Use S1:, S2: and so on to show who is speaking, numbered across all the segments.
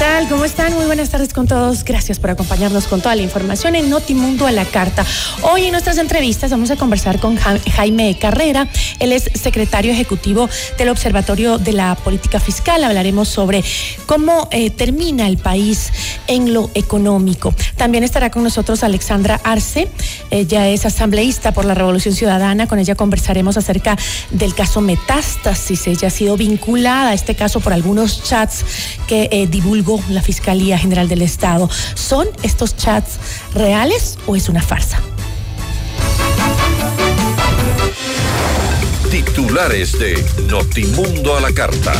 S1: Tal? ¿Cómo están? Muy buenas tardes con todos. Gracias por acompañarnos con toda la información en Notimundo a la Carta. Hoy en nuestras entrevistas vamos a conversar con Jaime Carrera. Él es secretario ejecutivo del Observatorio de la Política Fiscal. Hablaremos sobre cómo eh, termina el país en lo económico. También estará con nosotros Alexandra Arce. Ella es asambleísta por la Revolución Ciudadana. Con ella conversaremos acerca del caso Metástasis. Ella ha sido vinculada a este caso por algunos chats que eh, la Fiscalía General del Estado. ¿Son estos chats reales o es una farsa?
S2: Titulares de Notimundo a la Carta.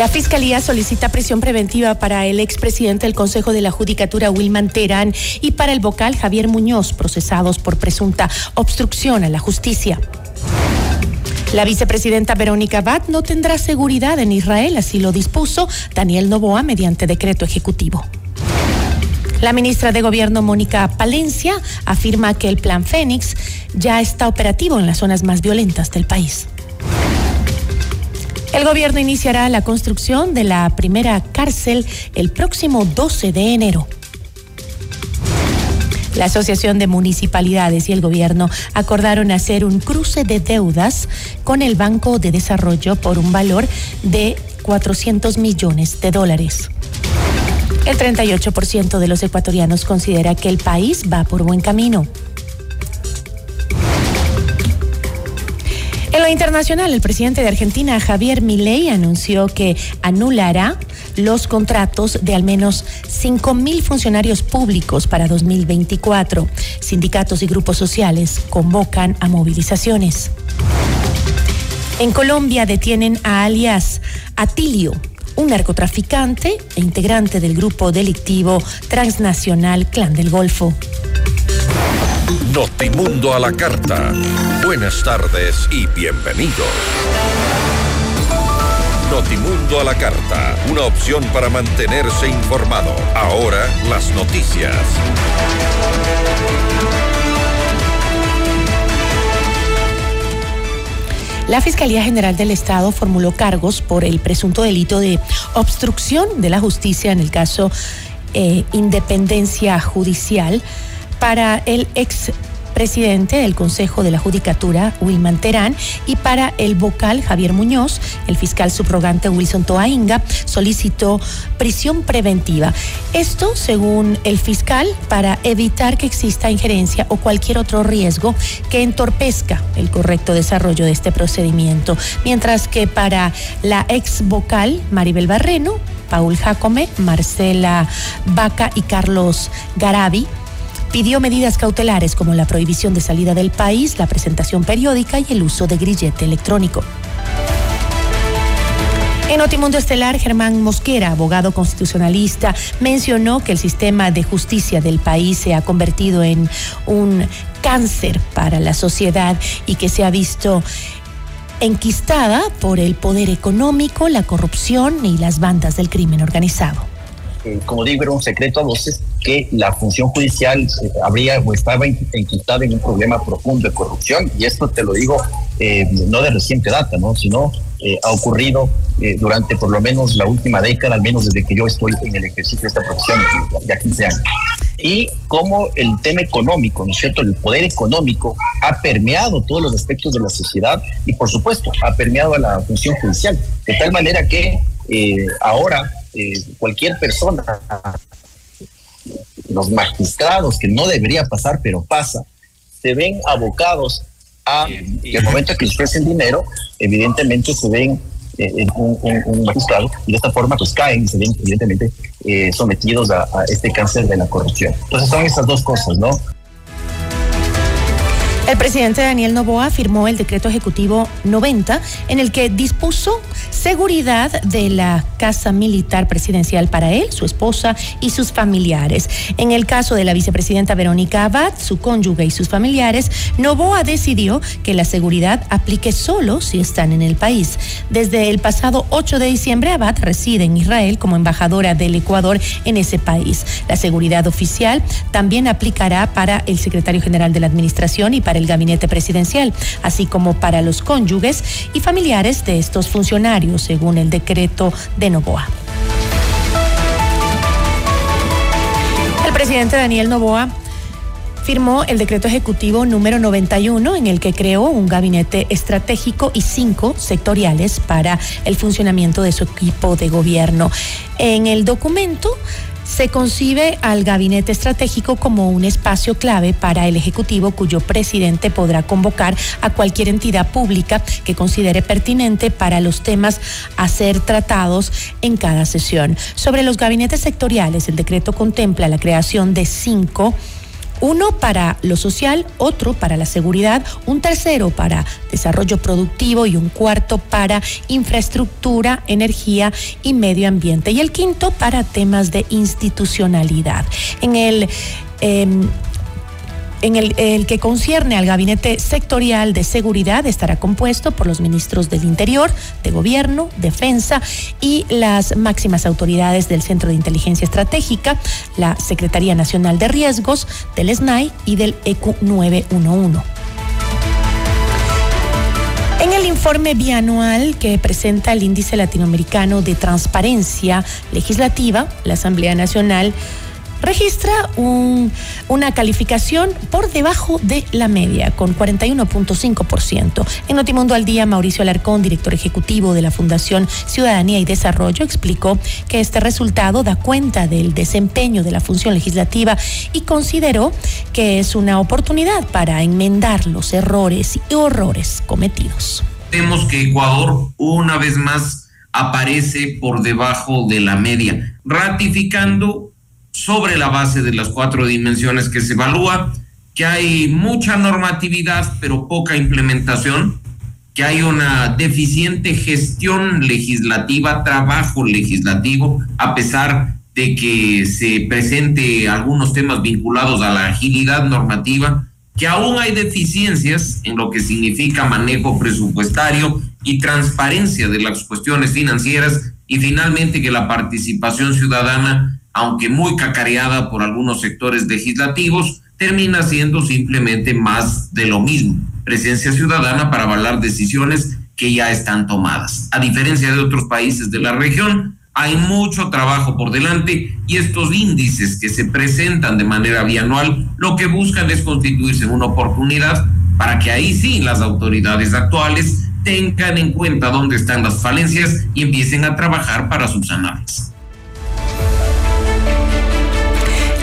S1: La Fiscalía solicita prisión preventiva para el expresidente del Consejo de la Judicatura, Wilman Terán, y para el vocal Javier Muñoz, procesados por presunta obstrucción a la justicia. La vicepresidenta Verónica Bat no tendrá seguridad en Israel, así lo dispuso Daniel Novoa mediante decreto ejecutivo. La ministra de Gobierno, Mónica Palencia, afirma que el Plan Fénix ya está operativo en las zonas más violentas del país. El gobierno iniciará la construcción de la primera cárcel el próximo 12 de enero. La Asociación de Municipalidades y el Gobierno acordaron hacer un cruce de deudas con el Banco de Desarrollo por un valor de 400 millones de dólares. El 38% de los ecuatorianos considera que el país va por buen camino. Internacional, el presidente de Argentina, Javier Milei, anunció que anulará los contratos de al menos 5 mil funcionarios públicos para 2024. Sindicatos y grupos sociales convocan a movilizaciones. En Colombia detienen a alias Atilio, un narcotraficante e integrante del grupo delictivo transnacional Clan del Golfo.
S2: Notimundo a la carta. Buenas tardes y bienvenidos. Notimundo a la carta, una opción para mantenerse informado. Ahora las noticias.
S1: La Fiscalía General del Estado formuló cargos por el presunto delito de obstrucción de la justicia en el caso eh, Independencia Judicial para el ex presidente del Consejo de la Judicatura, Wilman Terán, y para el vocal Javier Muñoz, el fiscal subrogante Wilson Toainga solicitó prisión preventiva. Esto, según el fiscal, para evitar que exista injerencia o cualquier otro riesgo que entorpezca el correcto desarrollo de este procedimiento. Mientras que para la ex vocal Maribel Barreno, Paul Jacome, Marcela Vaca y Carlos Garabi, pidió medidas cautelares como la prohibición de salida del país, la presentación periódica y el uso de grillete electrónico. En Notimundo Estelar, Germán Mosquera, abogado constitucionalista, mencionó que el sistema de justicia del país se ha convertido en un cáncer para la sociedad y que se ha visto enquistada por el poder económico, la corrupción y las bandas del crimen organizado.
S3: Eh, como digo, era un secreto a voces que la función judicial eh, habría o estaba enquistada en un problema profundo de corrupción. Y esto te lo digo eh, no de reciente data, ¿no? sino ha ocurrido durante por lo menos la última década, al menos desde que yo estoy en el ejercicio de esta profesión, ya 15 años. Y cómo el tema económico, ¿no es cierto? El poder económico ha permeado todos los aspectos de la sociedad y, por supuesto, ha permeado a la función judicial. De tal manera que ahora eh, cualquier persona, los magistrados, que no debería pasar, pero pasa, se ven abocados a, en el momento que les ofrecen dinero, evidentemente se ven eh, un, magistrado y de esta forma pues caen y se ven evidentemente eh, sometidos a, a este cáncer de la corrupción. Entonces son estas dos cosas, ¿no?
S1: El presidente Daniel Novoa firmó el decreto ejecutivo 90 en el que dispuso seguridad de la casa militar presidencial para él, su esposa y sus familiares. En el caso de la vicepresidenta Verónica Abad, su cónyuge y sus familiares, Novoa decidió que la seguridad aplique solo si están en el país. Desde el pasado 8 de diciembre, Abad reside en Israel como embajadora del Ecuador en ese país. La seguridad oficial también aplicará para el secretario general de la Administración y para el gabinete presidencial, así como para los cónyuges y familiares de estos funcionarios, según el decreto de Novoa. El presidente Daniel Novoa firmó el decreto ejecutivo número 91 en el que creó un gabinete estratégico y cinco sectoriales para el funcionamiento de su equipo de gobierno. En el documento se concibe al gabinete estratégico como un espacio clave para el Ejecutivo cuyo presidente podrá convocar a cualquier entidad pública que considere pertinente para los temas a ser tratados en cada sesión. Sobre los gabinetes sectoriales, el decreto contempla la creación de cinco uno para lo social, otro para la seguridad, un tercero para desarrollo productivo y un cuarto para infraestructura, energía y medio ambiente y el quinto para temas de institucionalidad. En el em, en el, que concierne al Gabinete Sectorial de Seguridad estará compuesto por los ministros del Interior, de Gobierno, Defensa y las máximas autoridades del Centro de Inteligencia Estratégica, la Secretaría Nacional de Riesgos, del SNAI y del EQ 911. En el informe bianual que presenta el Índice Latinoamericano de Transparencia Legislativa, la Asamblea Nacional registra un, una calificación por debajo de la media, con 41.5%. En Notimundo al Día, Mauricio Alarcón, director ejecutivo de la Fundación Ciudadanía y Desarrollo, explicó que este resultado da cuenta del desempeño de la función legislativa y consideró que es una oportunidad para enmendar los errores y horrores cometidos.
S4: Vemos que Ecuador una vez más aparece por debajo de la media, ratificando sobre la base de las cuatro dimensiones que se evalúa, que hay mucha normatividad pero poca implementación, que hay una deficiente gestión legislativa, trabajo legislativo, a pesar de que se presente algunos temas vinculados a la agilidad normativa, que aún hay deficiencias en lo que significa manejo presupuestario y transparencia de las cuestiones financieras y finalmente que la participación ciudadana aunque muy cacareada por algunos sectores legislativos, termina siendo simplemente más de lo mismo, presencia ciudadana para avalar decisiones que ya están tomadas. A diferencia de otros países de la región, hay mucho trabajo por delante y estos índices que se presentan de manera bianual lo que buscan es constituirse en una oportunidad para que ahí sí las autoridades actuales tengan en cuenta dónde están las falencias y empiecen a trabajar para subsanarlas.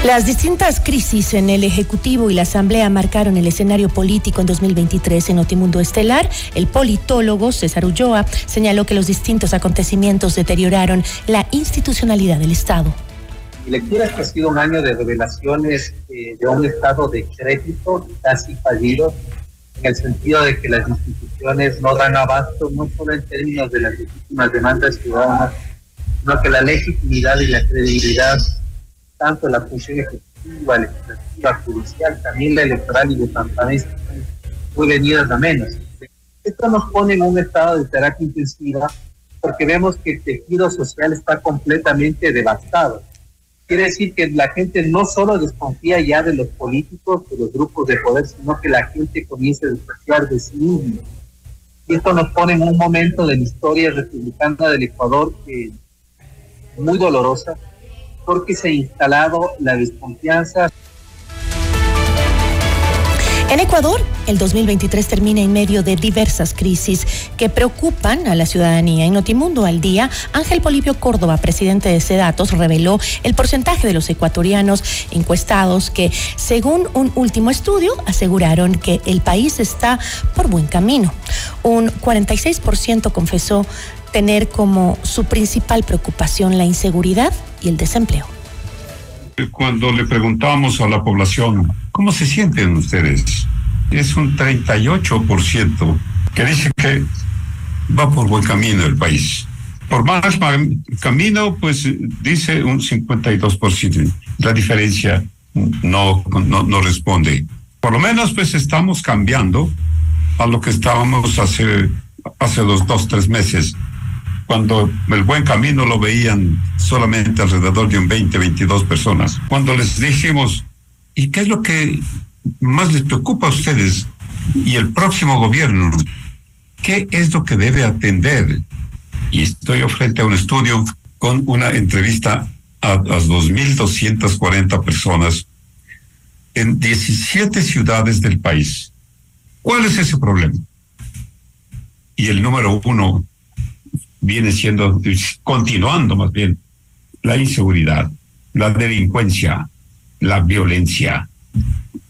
S1: Las distintas crisis en el Ejecutivo y la Asamblea marcaron el escenario político en 2023 en Notimundo Estelar. El politólogo César Ulloa señaló que los distintos acontecimientos deterioraron la institucionalidad del Estado.
S5: Mi lectura es que ha sido un año de revelaciones eh, de un estado de crédito casi fallido, en el sentido de que las instituciones no dan abasto, no solo en términos de las legítimas demandas ciudadanas, sino que la legitimidad y la credibilidad tanto la función ejecutiva, legislativa, judicial, también la electoral y de transparencia, muy venidas a menos. Esto nos pone en un estado de terapia intensiva porque vemos que el tejido social está completamente devastado. Quiere decir que la gente no solo desconfía ya de los políticos, de los grupos de poder, sino que la gente comienza a desconfiar de sí mismo. Y esto nos pone en un momento de la historia republicana del Ecuador muy dolorosa, porque se ha instalado la desconfianza.
S1: En Ecuador, el 2023 termina en medio de diversas crisis que preocupan a la ciudadanía. En Notimundo al día, Ángel Polipio Córdoba, presidente de Sedatos, reveló el porcentaje de los ecuatorianos encuestados que, según un último estudio, aseguraron que el país está por buen camino. Un 46% confesó tener como su principal preocupación la inseguridad y el desempleo.
S6: Cuando le preguntamos a la población, ¿cómo se sienten ustedes? Es un 38% que dice que va por buen camino el país. Por más camino, pues dice un 52%. La diferencia no, no, no responde. Por lo menos, pues estamos cambiando a lo que estábamos hace, hace dos, dos, tres meses cuando el buen camino lo veían solamente alrededor de un 20, 22 personas. Cuando les dijimos, ¿y qué es lo que más les preocupa a ustedes y el próximo gobierno? ¿Qué es lo que debe atender? Y estoy frente a un estudio con una entrevista a, a 2.240 personas en 17 ciudades del país. ¿Cuál es ese problema? Y el número uno viene siendo, continuando más bien, la inseguridad, la delincuencia, la violencia.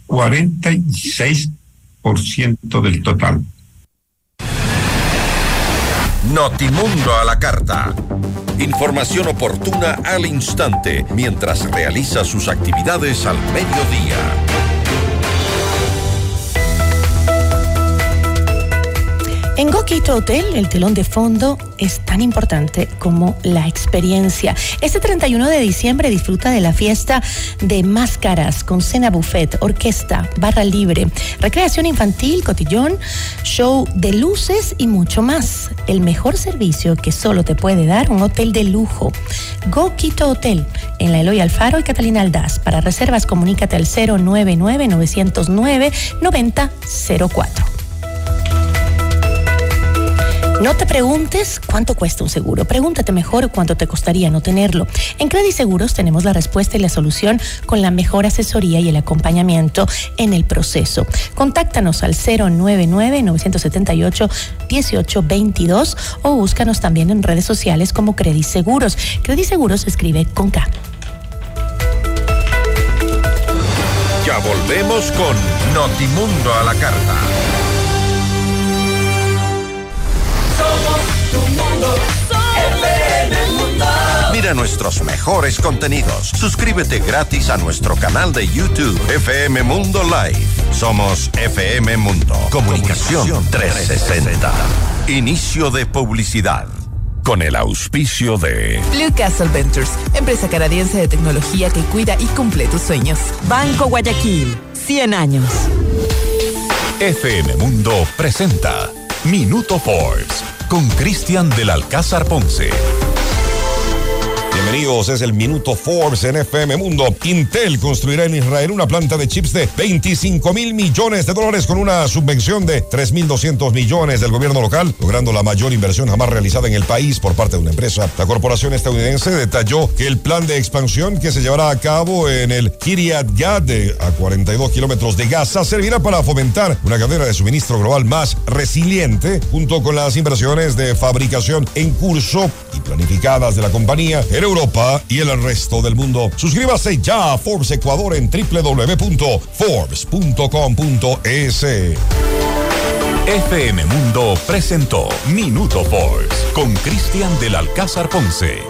S6: 46% del total.
S2: Notimundo a la carta. Información oportuna al instante mientras realiza sus actividades al mediodía.
S1: En Goquito Hotel, el telón de fondo es tan importante como la experiencia. Este 31 de diciembre disfruta de la fiesta de máscaras con cena buffet, orquesta, barra libre, recreación infantil, cotillón, show de luces y mucho más. El mejor servicio que solo te puede dar un hotel de lujo. Goquito Hotel, en la Eloy Alfaro y Catalina Aldaz. Para reservas, comunícate al 099 909 9004. No te preguntes cuánto cuesta un seguro, pregúntate mejor cuánto te costaría no tenerlo. En Credit Seguros tenemos la respuesta y la solución con la mejor asesoría y el acompañamiento en el proceso. Contáctanos al 099-978-1822 o búscanos también en redes sociales como Credit Seguros. Credit Seguros se escribe con K.
S2: Ya volvemos con Notimundo a la carta. Nuestros mejores contenidos. Suscríbete gratis a nuestro canal de YouTube FM Mundo Live. Somos FM Mundo. Comunicación 360. Inicio de publicidad. Con el auspicio de
S7: Blue Castle Ventures, empresa canadiense de tecnología que cuida y cumple tus sueños. Banco Guayaquil, 100 años.
S8: FM Mundo presenta Minuto Forbes con Cristian del Alcázar Ponce.
S9: Bienvenidos, es el Minuto Forbes en FM Mundo. Intel construirá en Israel una planta de chips de 25 mil millones de dólares con una subvención de 3.200 millones del gobierno local, logrando la mayor inversión jamás realizada en el país por parte de una empresa. La corporación estadounidense detalló que el plan de expansión que se llevará a cabo en el Kiryat Yad, a 42 kilómetros de Gaza, servirá para fomentar una cadena de suministro global más resiliente, junto con las inversiones de fabricación en curso y planificadas de la compañía Europa y el resto del mundo. Suscríbase ya a Forbes Ecuador en www.forbes.com.es.
S8: FM Mundo presentó Minuto Forbes con Cristian del Alcázar Ponce.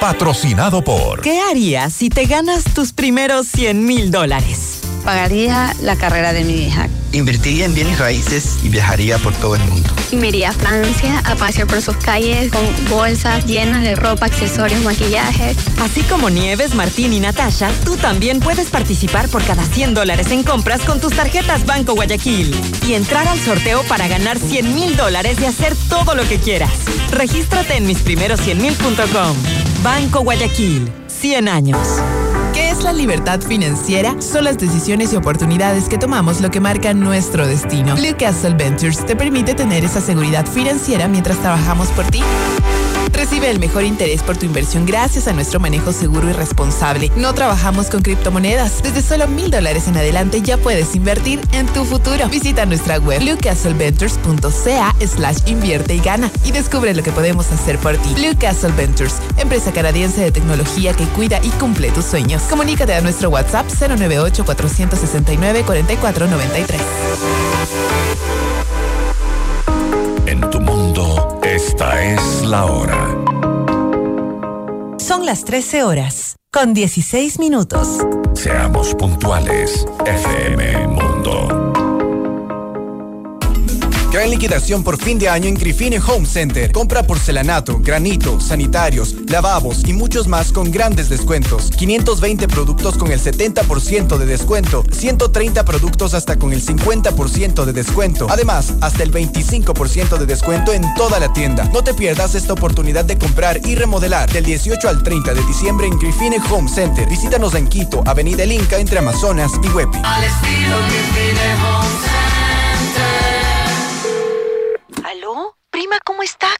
S8: Patrocinado por...
S7: ¿Qué harías si te ganas tus primeros 100 mil dólares?
S10: Pagaría la carrera de mi hija Invertiría en bienes raíces y viajaría por todo el mundo.
S11: Y me iría a Francia a pasear por sus calles con bolsas llenas de ropa, accesorios, maquillaje.
S7: Así como Nieves, Martín y Natasha, tú también puedes participar por cada 100 dólares en compras con tus tarjetas Banco Guayaquil y entrar al sorteo para ganar 100 mil dólares y hacer todo lo que quieras. Regístrate en misprimeros100mil.com. Banco Guayaquil, 100 años.
S12: ¿Qué es la libertad financiera? Son las decisiones y oportunidades que tomamos lo que marca nuestro destino. Blue Castle Ventures te permite tener esa seguridad financiera mientras trabajamos por ti. Recibe el mejor interés por tu inversión gracias a nuestro manejo seguro y responsable. No trabajamos con criptomonedas. Desde solo mil dólares en adelante ya puedes invertir en tu futuro. Visita nuestra web bluecastleventures.ca slash invierte y gana y descubre lo que podemos hacer por ti. Blue Castle Ventures, empresa canadiense de tecnología que cuida y cumple tus sueños. Comunícate a nuestro WhatsApp 098 469 4493.
S8: Es la hora.
S7: Son las 13 horas, con 16 minutos.
S8: Seamos puntuales, FM Mundo.
S13: Gran liquidación por fin de año en Grifine Home Center. Compra porcelanato, granito, sanitarios, lavabos y muchos más con grandes descuentos. 520 productos con el 70% de descuento. 130 productos hasta con el 50% de descuento. Además, hasta el 25% de descuento en toda la tienda. No te pierdas esta oportunidad de comprar y remodelar del 18 al 30 de diciembre en Grifine Home Center. Visítanos en Quito, Avenida El Inca entre Amazonas y Huepi.
S14: Al estilo Grifine Home Center.
S15: ¿Cómo está?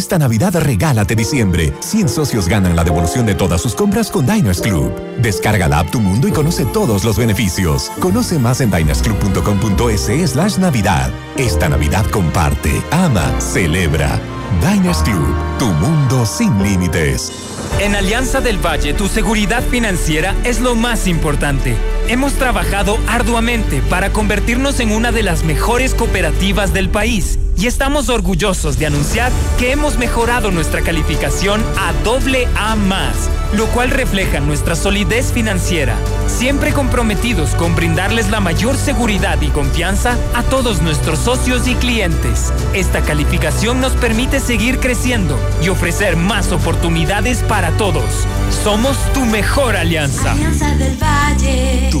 S16: Esta Navidad regálate diciembre. 100 socios ganan la devolución de todas sus compras con Diners Club. Descarga la app Tu Mundo y conoce todos los beneficios. Conoce más en dinersclub.com.es slash Navidad. Esta Navidad comparte, ama, celebra. Diners Club, tu mundo sin límites.
S17: En Alianza del Valle, tu seguridad financiera es lo más importante. Hemos trabajado arduamente para convertirnos en una de las mejores cooperativas del país y estamos orgullosos de anunciar que hemos mejorado nuestra calificación a doble A lo cual refleja nuestra solidez financiera, siempre comprometidos con brindarles la mayor seguridad y confianza a todos nuestros socios y clientes. Esta calificación nos permite seguir creciendo y ofrecer más oportunidades para todos. Somos tu mejor alianza.
S14: Alianza del Valle.
S8: Tu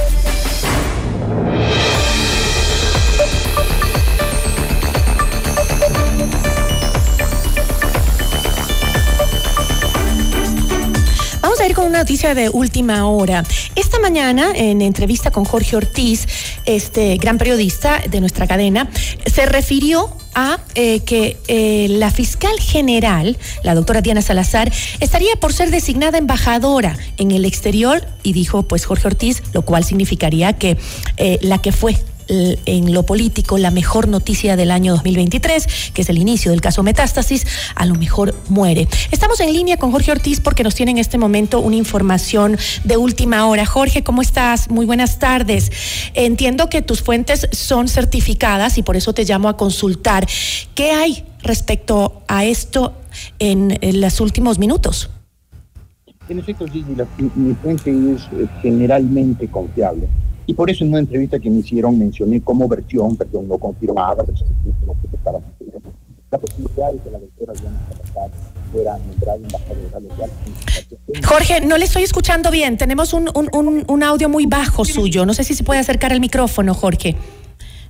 S1: Noticia de última hora. Esta mañana, en entrevista con Jorge Ortiz, este gran periodista de nuestra cadena, se refirió a eh, que eh, la fiscal general, la doctora Diana Salazar, estaría por ser designada embajadora en el exterior y dijo pues Jorge Ortiz, lo cual significaría que eh, la que fue en lo político la mejor noticia del año 2023, que es el inicio del caso Metástasis, a lo mejor muere. Estamos en línea con Jorge Ortiz porque nos tiene en este momento una información de última hora. Jorge, ¿cómo estás? Muy buenas tardes. Entiendo que tus fuentes son certificadas y por eso te llamo a consultar. ¿Qué hay respecto a esto en, los últimos minutos?
S18: En efecto, Gigi, la- mi, mi fuente es eh, generalmente confiable. Y por eso en una entrevista que me hicieron mencioné como versión, versión no confirmada, versión que estaba- la posibilidad de que la doctora Diana Salazar fuera nombrada embajadora local.
S1: Jorge, no le estoy escuchando bien. Tenemos un, un, un, un audio muy bajo suyo. No sé si se puede acercar al micrófono, Jorge.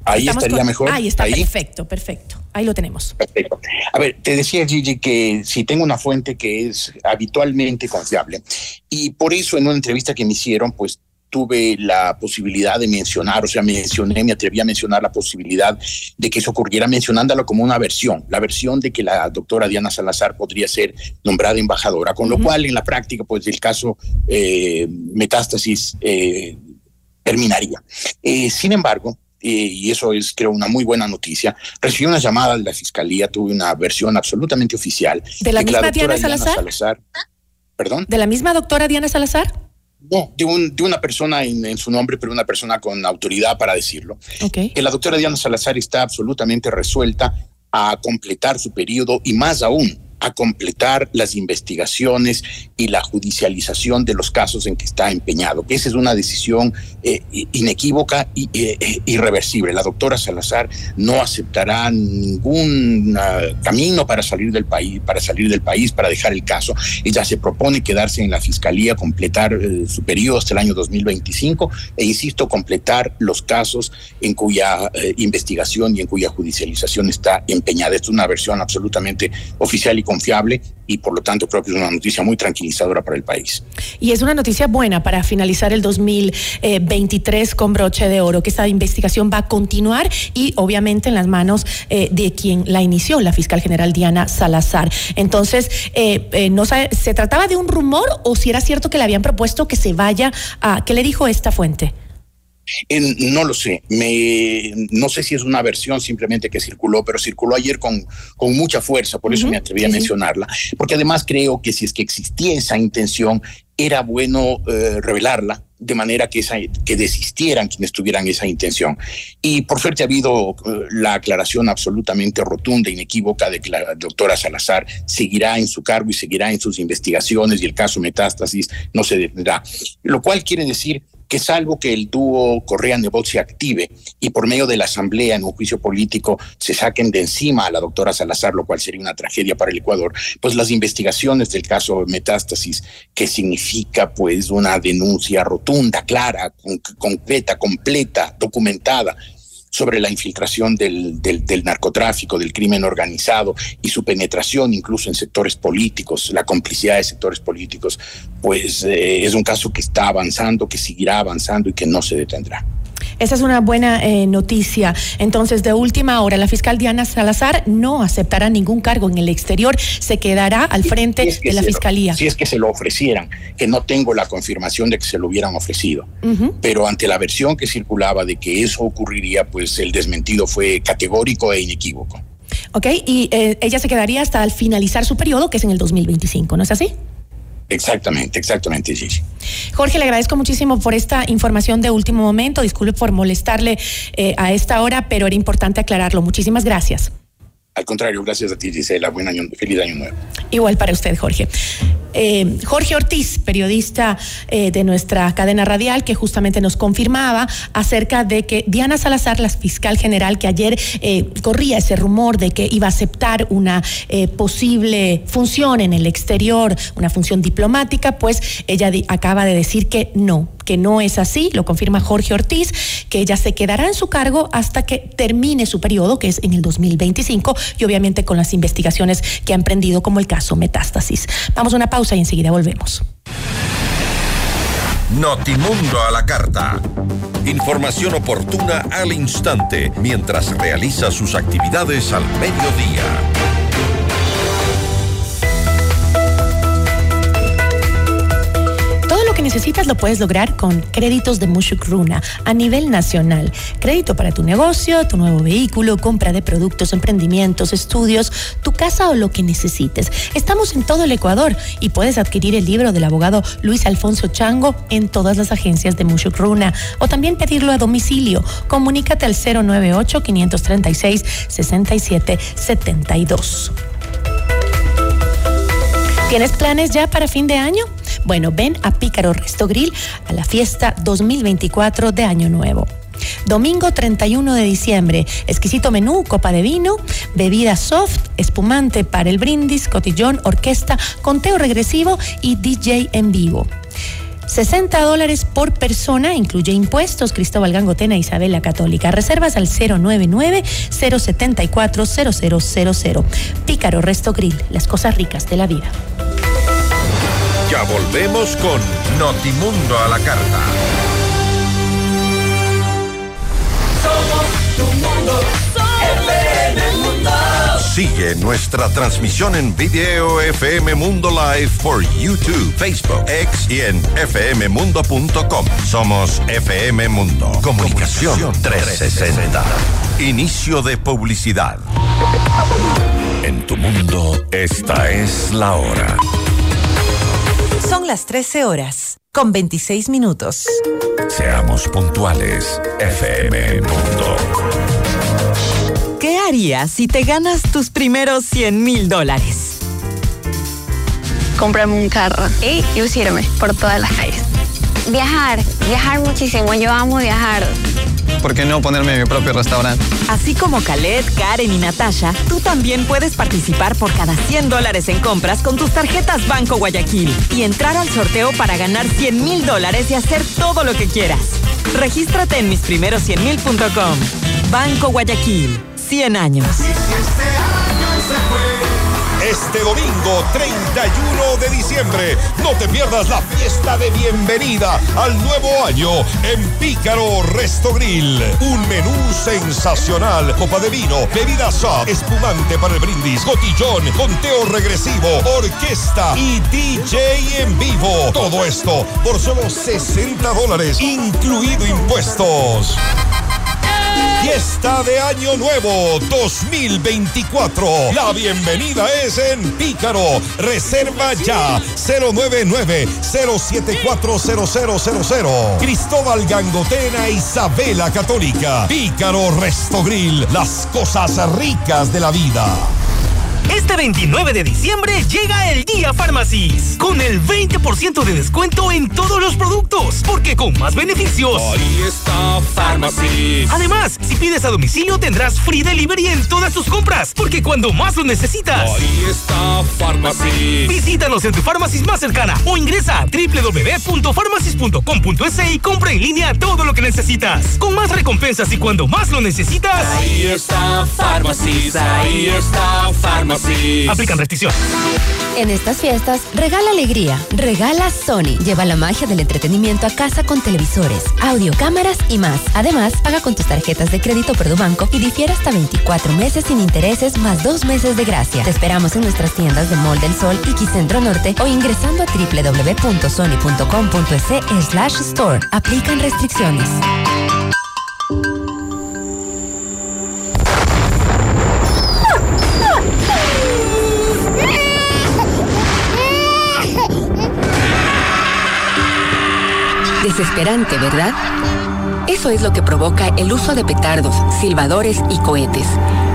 S19: Ahí
S1: Estamos
S19: estaría
S1: con-
S19: mejor.
S1: Ahí está,
S19: Ahí.
S1: perfecto, perfecto. Ahí lo tenemos.
S19: Perfecto. A ver, te decía Gigi que si tengo una fuente que es habitualmente confiable y por eso en una entrevista que me hicieron, pues tuve la posibilidad de mencionar, o sea, mencioné, me atreví a mencionar la posibilidad de que eso ocurriera mencionándola como una versión, la versión de que la doctora Diana Salazar podría ser nombrada embajadora, con lo cual en la práctica, pues el caso eh, metástasis eh, terminaría. Eh, sin embargo, y eso es creo una muy buena noticia, recibí una llamada de la fiscalía, tuve una versión absolutamente oficial.
S1: ¿De la misma
S19: doctora
S1: Diana Salazar?
S19: ¿Perdón?
S1: ¿De la misma doctora Diana Salazar?
S19: No, de, un, de una persona en, en su nombre, pero una persona con autoridad para decirlo. Que la doctora Diana Salazar está absolutamente resuelta a completar su periodo y más aún a completar las investigaciones y la judicialización de los casos en que está empeñado. Esa es una decisión eh, inequívoca y eh, irreversible. La doctora Salazar no aceptará ningún ah, camino para salir del país, para salir del país, para dejar el caso. Ella se propone quedarse en la fiscalía, completar eh, su periodo hasta el año 2025 e insisto, completar los casos en cuya eh, investigación y en cuya judicialización está empeñada. Esto es una versión absolutamente oficial y confiable y por lo tanto creo que es una noticia muy tranquilizadora para el país.
S1: Y es una noticia buena para finalizar el 2023 con broche de oro, que esta investigación va a continuar y obviamente en las manos eh, de quien la inició, la fiscal general Diana Salazar. Entonces, eh, eh, no sabe, ¿se trataba de un rumor o si era cierto que le habían propuesto que se vaya a... ¿Qué le dijo esta fuente?
S19: En- no lo sé, me, no sé si es una versión simplemente que circuló, pero circuló ayer con, con mucha fuerza, por eso me atreví a mencionarla, porque además creo que si es que existía esa intención, era bueno eh, revelarla de manera que, esa, que desistieran quienes tuvieran esa intención. Y por suerte ha habido eh, la aclaración absolutamente rotunda, inequívoca, de que la doctora Salazar seguirá en su cargo y seguirá en sus investigaciones y el caso Metástasis no se detendrá. Lo cual quiere decir que salvo que el dúo Correa-Nebot se active y por medio de la Asamblea en un juicio político se saquen de encima a la doctora Salazar, lo cual sería una tragedia para el Ecuador, pues las investigaciones del caso Metástasis, que significa pues una denuncia rotunda, clara, con- concreta, completa, documentada, sobre la infiltración del, del, narcotráfico, del crimen organizado y su penetración incluso en sectores políticos, la complicidad de sectores políticos, pues eh, es un caso que está avanzando, que seguirá avanzando y que no se detendrá.
S1: Esa es una buena eh, noticia. Entonces, de última hora, la fiscal Diana Salazar no aceptará ningún cargo en el exterior, se quedará al frente
S19: Si es que
S1: de la
S19: lo-
S1: fiscalía.
S19: si es que se lo ofrecieran, que no tengo la confirmación de que se lo hubieran ofrecido. Pero ante la versión que circulaba de que eso ocurriría, pues el desmentido fue categórico e inequívoco.
S1: Ok, y eh, ella se quedaría hasta al finalizar su periodo, que es en el 2025, ¿no es así?
S19: Exactamente, exactamente, Gigi.
S1: Jorge, le agradezco muchísimo por esta información de último momento. Disculpe por molestarle eh, a esta hora, pero era importante aclararlo. Muchísimas gracias.
S19: Al contrario, gracias a ti, Gisela. Buen año, feliz año nuevo.
S1: Igual para usted, Jorge. Eh, Jorge Ortiz, periodista eh, de nuestra cadena radial, que justamente nos confirmaba acerca de que Diana Salazar, la fiscal general, que ayer eh, corría ese rumor de que iba a aceptar una posible función en el exterior, una función diplomática, pues ella acaba de decir que no, que no es así, lo confirma Jorge Ortiz, que ella se quedará en su cargo hasta que termine su periodo, que es en el 2025, y obviamente con las investigaciones que ha emprendido, como el caso Metástasis. Vamos a una pausa y enseguida volvemos.
S2: Notimundo a la carta. Información oportuna al instante mientras realiza sus actividades al mediodía.
S1: Necesitas lo puedes lograr con créditos de Mushuk Runa a nivel nacional. Crédito para tu negocio, tu nuevo vehículo, compra de productos, emprendimientos, estudios, tu casa o lo que necesites. Estamos en todo el Ecuador y puedes adquirir el libro del abogado Luis Alfonso Chango en todas las agencias de Mushuk Runa o también pedirlo a domicilio. Comunícate al 098 536 6772. ¿Tienes planes ya para fin de año? Bueno, ven a Pícaro Resto Grill a la fiesta 2024 de Año Nuevo. Domingo 31 de diciembre, exquisito menú, copa de vino, bebida soft, espumante para el brindis, cotillón, orquesta, conteo regresivo y DJ en vivo. 60 dólares por persona, incluye impuestos, Cristóbal Gangotena, Isabel la Católica. Reservas al 099-074-0000. Pícaro Resto Grill, las cosas ricas de la vida.
S2: Ya volvemos con Notimundo a la carta.
S14: Somos tu mundo, FM Mundo.
S2: Sigue nuestra transmisión en video FM Mundo Live por YouTube, Facebook, X y en fmmundo.com. Somos FM Mundo. Comunicación 360. Inicio de publicidad. En tu mundo, esta es la hora.
S20: Son las 13 horas, con 26 minutos.
S2: Seamos puntuales, FM Mundo.
S7: ¿Qué harías si te ganas tus primeros 100 mil dólares?
S11: Comprarme un carro y lucirme por todas las calles. Viajar, viajar muchísimo. Yo amo viajar.
S21: ¿Por qué no ponerme mi propio restaurante?
S7: Así como Khaled, Karen y Natasha, tú también puedes participar por cada 100 dólares en compras con tus tarjetas Banco Guayaquil y entrar al sorteo para ganar 100 mil dólares y hacer todo lo que quieras. Regístrate en misprimeros100mil.com. Banco Guayaquil, 100 años.
S9: Este domingo 31 de diciembre, no te pierdas la fiesta de bienvenida al nuevo año en Pícaro Resto Grill. Un menú sensacional, copa de vino, bebida soft, espumante para el brindis, cotillón, conteo regresivo, orquesta y DJ en vivo. Todo esto por solo 60 dólares, incluido impuestos. Fiesta de Año Nuevo 2024. La bienvenida es en Pícaro. Reserva ya 099-0740000. Cristóbal Gangotena, Isabela Católica. Pícaro Resto Grill. Las cosas ricas de la vida.
S22: Este 29 de diciembre llega el Día Pharmacies con el 20% de descuento en todos los productos, porque con más beneficios.
S14: Ahí está Pharmacies.
S22: Además, si pides a domicilio tendrás free delivery en todas tus compras, porque cuando más lo necesitas.
S14: Ahí está Pharmacies.
S22: Visítanos en tu Pharmacies más cercana o ingresa a www.pharmacies.com.es y compra en línea todo lo que necesitas. Con más recompensas y cuando más lo necesitas.
S14: Ahí está Pharmacies. Ahí está
S22: Aplican restricciones.
S23: En estas fiestas, regala alegría, regala Sony. Lleva la magia del entretenimiento a casa con televisores, audio, cámaras y más. Además, paga con tus tarjetas de crédito Banco y difiere hasta 24 meses sin intereses más dos meses de gracia. Te esperamos en nuestras tiendas de Mall del Sol y Quicentro Norte o ingresando a www.sony.com.es slash store. Aplican restricciones.
S24: Desesperante, ¿verdad? Eso es lo que provoca el uso de petardos, silbadores y cohetes.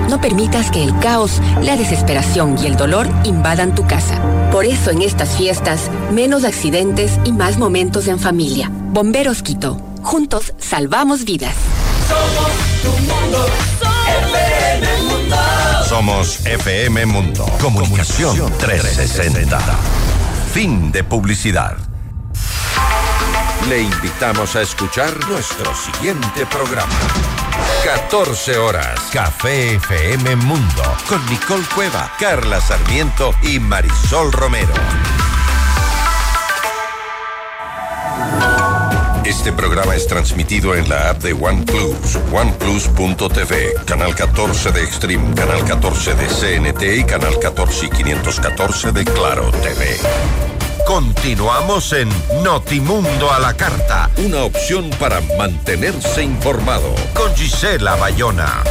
S24: No permitas que el caos, la desesperación y el dolor invadan tu casa. Por eso en estas fiestas, menos accidentes y más momentos en familia. Bomberos Quito. Juntos salvamos vidas.
S14: Somos tu mundo, FM Mundo.
S2: Somos FM Mundo. Comunicación 360. Fin de publicidad. Le invitamos a escuchar nuestro siguiente programa. 14 horas, Café FM Mundo, con Nicole Cueva, Carla Sarmiento y Marisol Romero. Este programa es transmitido en la app de OnePlus, oneplus.tv, canal 14 de Extreme, canal 14 de CNT y canal 14 y 514 de Claro TV. Continuamos en Notimundo a la Carta, una opción para mantenerse informado con Gisela Bayona.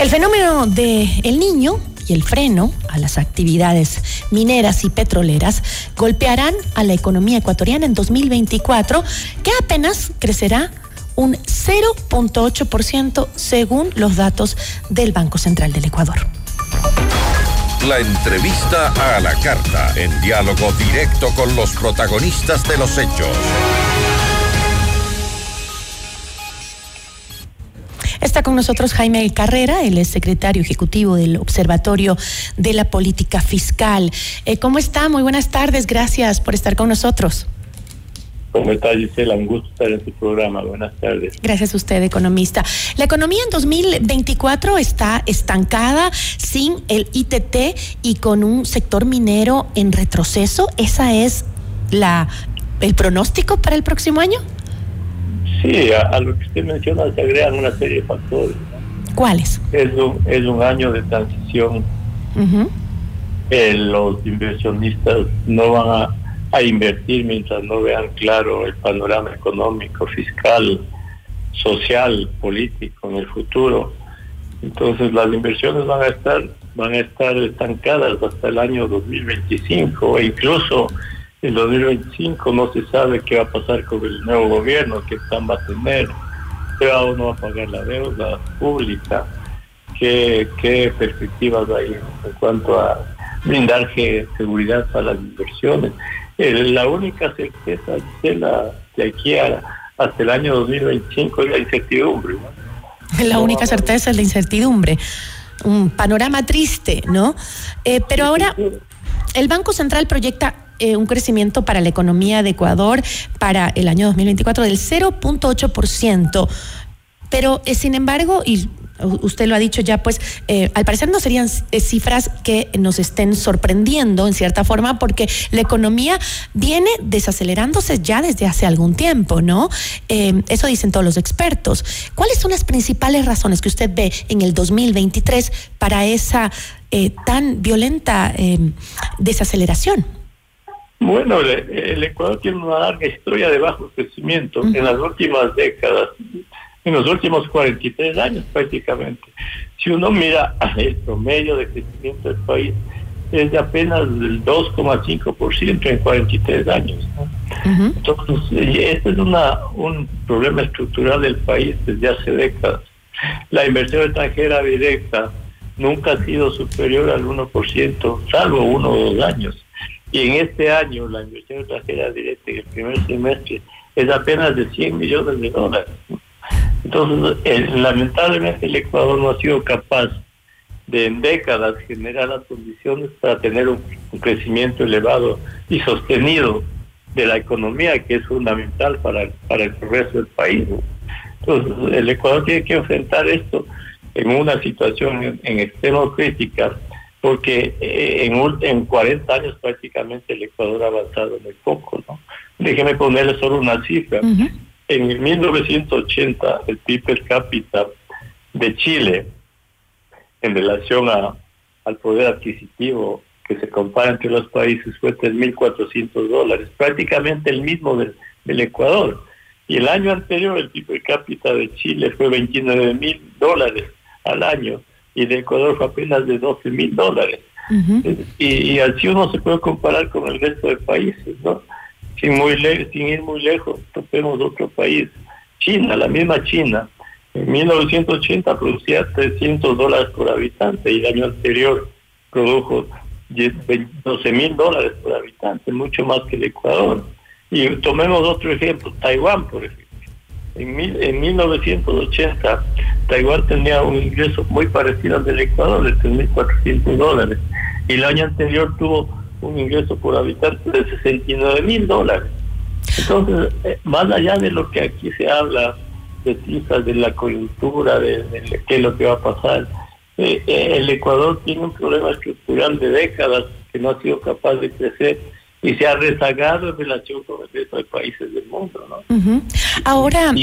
S1: El fenómeno de El Niño y el freno a las actividades mineras y petroleras golpearán a la economía ecuatoriana en 2024, que apenas crecerá un 0.8% según los datos del Banco Central del Ecuador.
S2: La entrevista a la carta, en diálogo directo con los protagonistas de los hechos.
S1: Está con nosotros Jaime Carrera, él es secretario ejecutivo del Observatorio de la Política Fiscal. Eh, ¿Cómo está? Muy buenas tardes, gracias por estar con nosotros.
S25: ¿Cómo está Gisela? Un gusto estar en su programa. Buenas tardes.
S1: Gracias a usted, economista. La economía en 2024 está estancada sin el ITT y con un sector minero en retroceso. ¿Esa es la el pronóstico para el próximo año?
S25: Sí, a, lo que usted menciona se agregan una serie de factores.
S1: ¿Cuáles?
S25: Es un, es un año de transición. Eh, los inversionistas no van a, a, invertir mientras no vean claro el panorama económico, fiscal, social, político en el futuro. Entonces las inversiones van a estar van a estar estancadas hasta el año 2025 e incluso en 2025 no se sabe qué va a pasar con el nuevo gobierno, qué plan va a tener, qué va o no a pagar la deuda pública, qué, qué perspectivas hay en cuanto a brindar seguridad para las inversiones. La única certeza de, la, aquí hasta el año 2025 es la incertidumbre.
S1: La única certeza es la incertidumbre. Un panorama triste, ¿no? Eh, pero ahora el Banco Central proyecta eh, un crecimiento para la economía de Ecuador para el año 2024 del 0.8%. Pero, eh, sin embargo, y usted lo ha dicho ya, pues eh, al parecer no serían cifras que nos estén sorprendiendo en cierta forma porque la economía viene desacelerándose ya desde hace algún tiempo, ¿no? eso dicen todos los expertos. ¿Cuáles son las principales razones que usted ve en el 2023 para esa tan violenta desaceleración?
S25: Bueno, el, Ecuador tiene una larga historia de bajo crecimiento en las últimas décadas, en los últimos 43 años prácticamente. Si uno mira el promedio de crecimiento del país, es de apenas del 2,5% en 43 años. Entonces, este es una, un problema estructural del país desde hace décadas. La inversión extranjera directa nunca ha sido superior al 1%, salvo uno o dos años. Y en este año la inversión extranjera directa en el primer semestre es apenas de 100 millones de dólares. Entonces, lamentablemente el Ecuador no ha sido capaz de en décadas generar las condiciones para tener un, crecimiento elevado y sostenido de la economía, que es fundamental para, para el progreso del país. Entonces, el Ecuador tiene que enfrentar esto en una situación en, en extremo crítica porque eh, en, en 40 años prácticamente el Ecuador ha avanzado muy poco, ¿no? Déjeme ponerle solo una cifra. En 1980 el PIB per cápita de Chile en relación a, al poder adquisitivo que se compara entre los países fue 3.400 dólares, prácticamente el mismo del, del Ecuador. Y el año anterior el PIB per cápita de Chile fue 29.000 dólares al año y de Ecuador fue apenas de 12 mil dólares. y, así uno se puede comparar con el resto de países, ¿no? Sin, muy sin ir muy lejos, topemos otro país. China, la misma China, en 1980 producía 300 dólares por habitante y el año anterior produjo 12 mil dólares por habitante, mucho más que el Ecuador. Y tomemos otro ejemplo, Taiwán, por ejemplo. En, en 1980, Taiwán tenía un ingreso muy parecido al del Ecuador, de 3.400 dólares. Y el año anterior tuvo un ingreso por habitante de 69 mil dólares. Entonces, eh, más allá de lo que aquí se habla, de cifras de la coyuntura, de, qué es lo que va a pasar, eh, eh, el Ecuador tiene un problema estructural de décadas que no ha sido capaz de crecer y se ha rezagado en relación con el resto de países del mundo. ¿no?
S1: Ahora,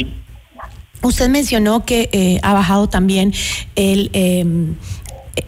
S1: usted mencionó que eh, ha bajado también el...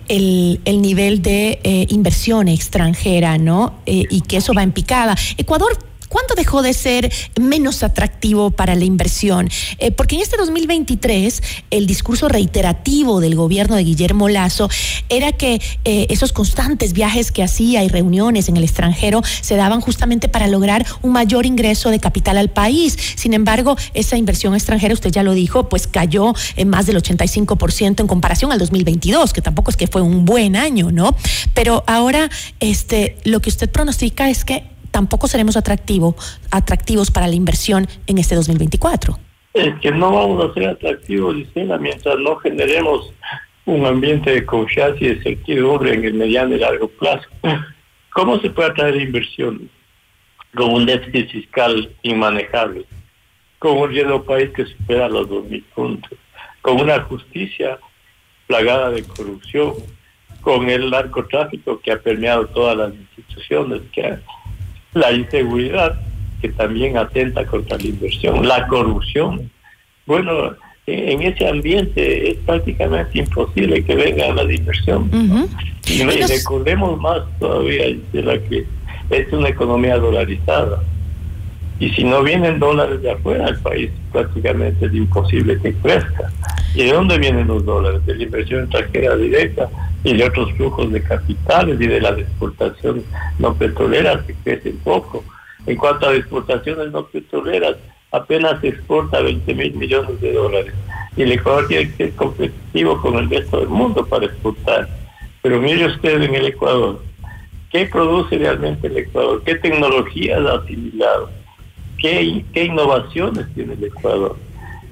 S1: El, el, nivel de eh, inversión extranjera, ¿no? Eh, y que eso va en picada. Ecuador ¿Cuándo dejó de ser menos atractivo para la inversión? Eh, porque en este 2023 el discurso reiterativo del gobierno de Guillermo Lazo era que eh, esos constantes viajes que hacía y reuniones en el extranjero se daban justamente para lograr un mayor ingreso de capital al país. Sin embargo, esa inversión extranjera, usted ya lo dijo, pues cayó en más del 85% en comparación al 2022, que tampoco es que fue un buen año, ¿no? Pero ahora, este, lo que usted pronostica es que tampoco seremos atractivo, atractivos para la inversión en este 2024.
S25: Es que no vamos a ser atractivos, Gisela, mientras no generemos un ambiente de confianza y de certidumbre en el mediano y largo plazo. ¿Cómo se puede atraer inversión? Con un déficit fiscal inmanejable, con un riesgo país que supera los 2.000 puntos, con una justicia plagada de corrupción, con el narcotráfico que ha permeado todas las instituciones, que la inseguridad que también atenta contra la inversión, la corrupción. Bueno, en ese ambiente es prácticamente imposible que venga la inversión. Y recordemos más todavía de la que es una economía dolarizada. Y si no vienen dólares de afuera, el país prácticamente es imposible que crezca. ¿Y de dónde vienen los dólares? De la inversión extranjera directa y de otros flujos de capitales y de las exportaciones no petroleras que crecen poco. En cuanto a exportaciones no petroleras, apenas exporta 20 mil millones de dólares. Y el Ecuador tiene que ser competitivo con el resto del mundo para exportar. Pero mire usted en el Ecuador, ¿qué produce realmente el Ecuador? ¿Qué tecnologías ha asimilado? ¿Qué, qué innovaciones tiene el Ecuador?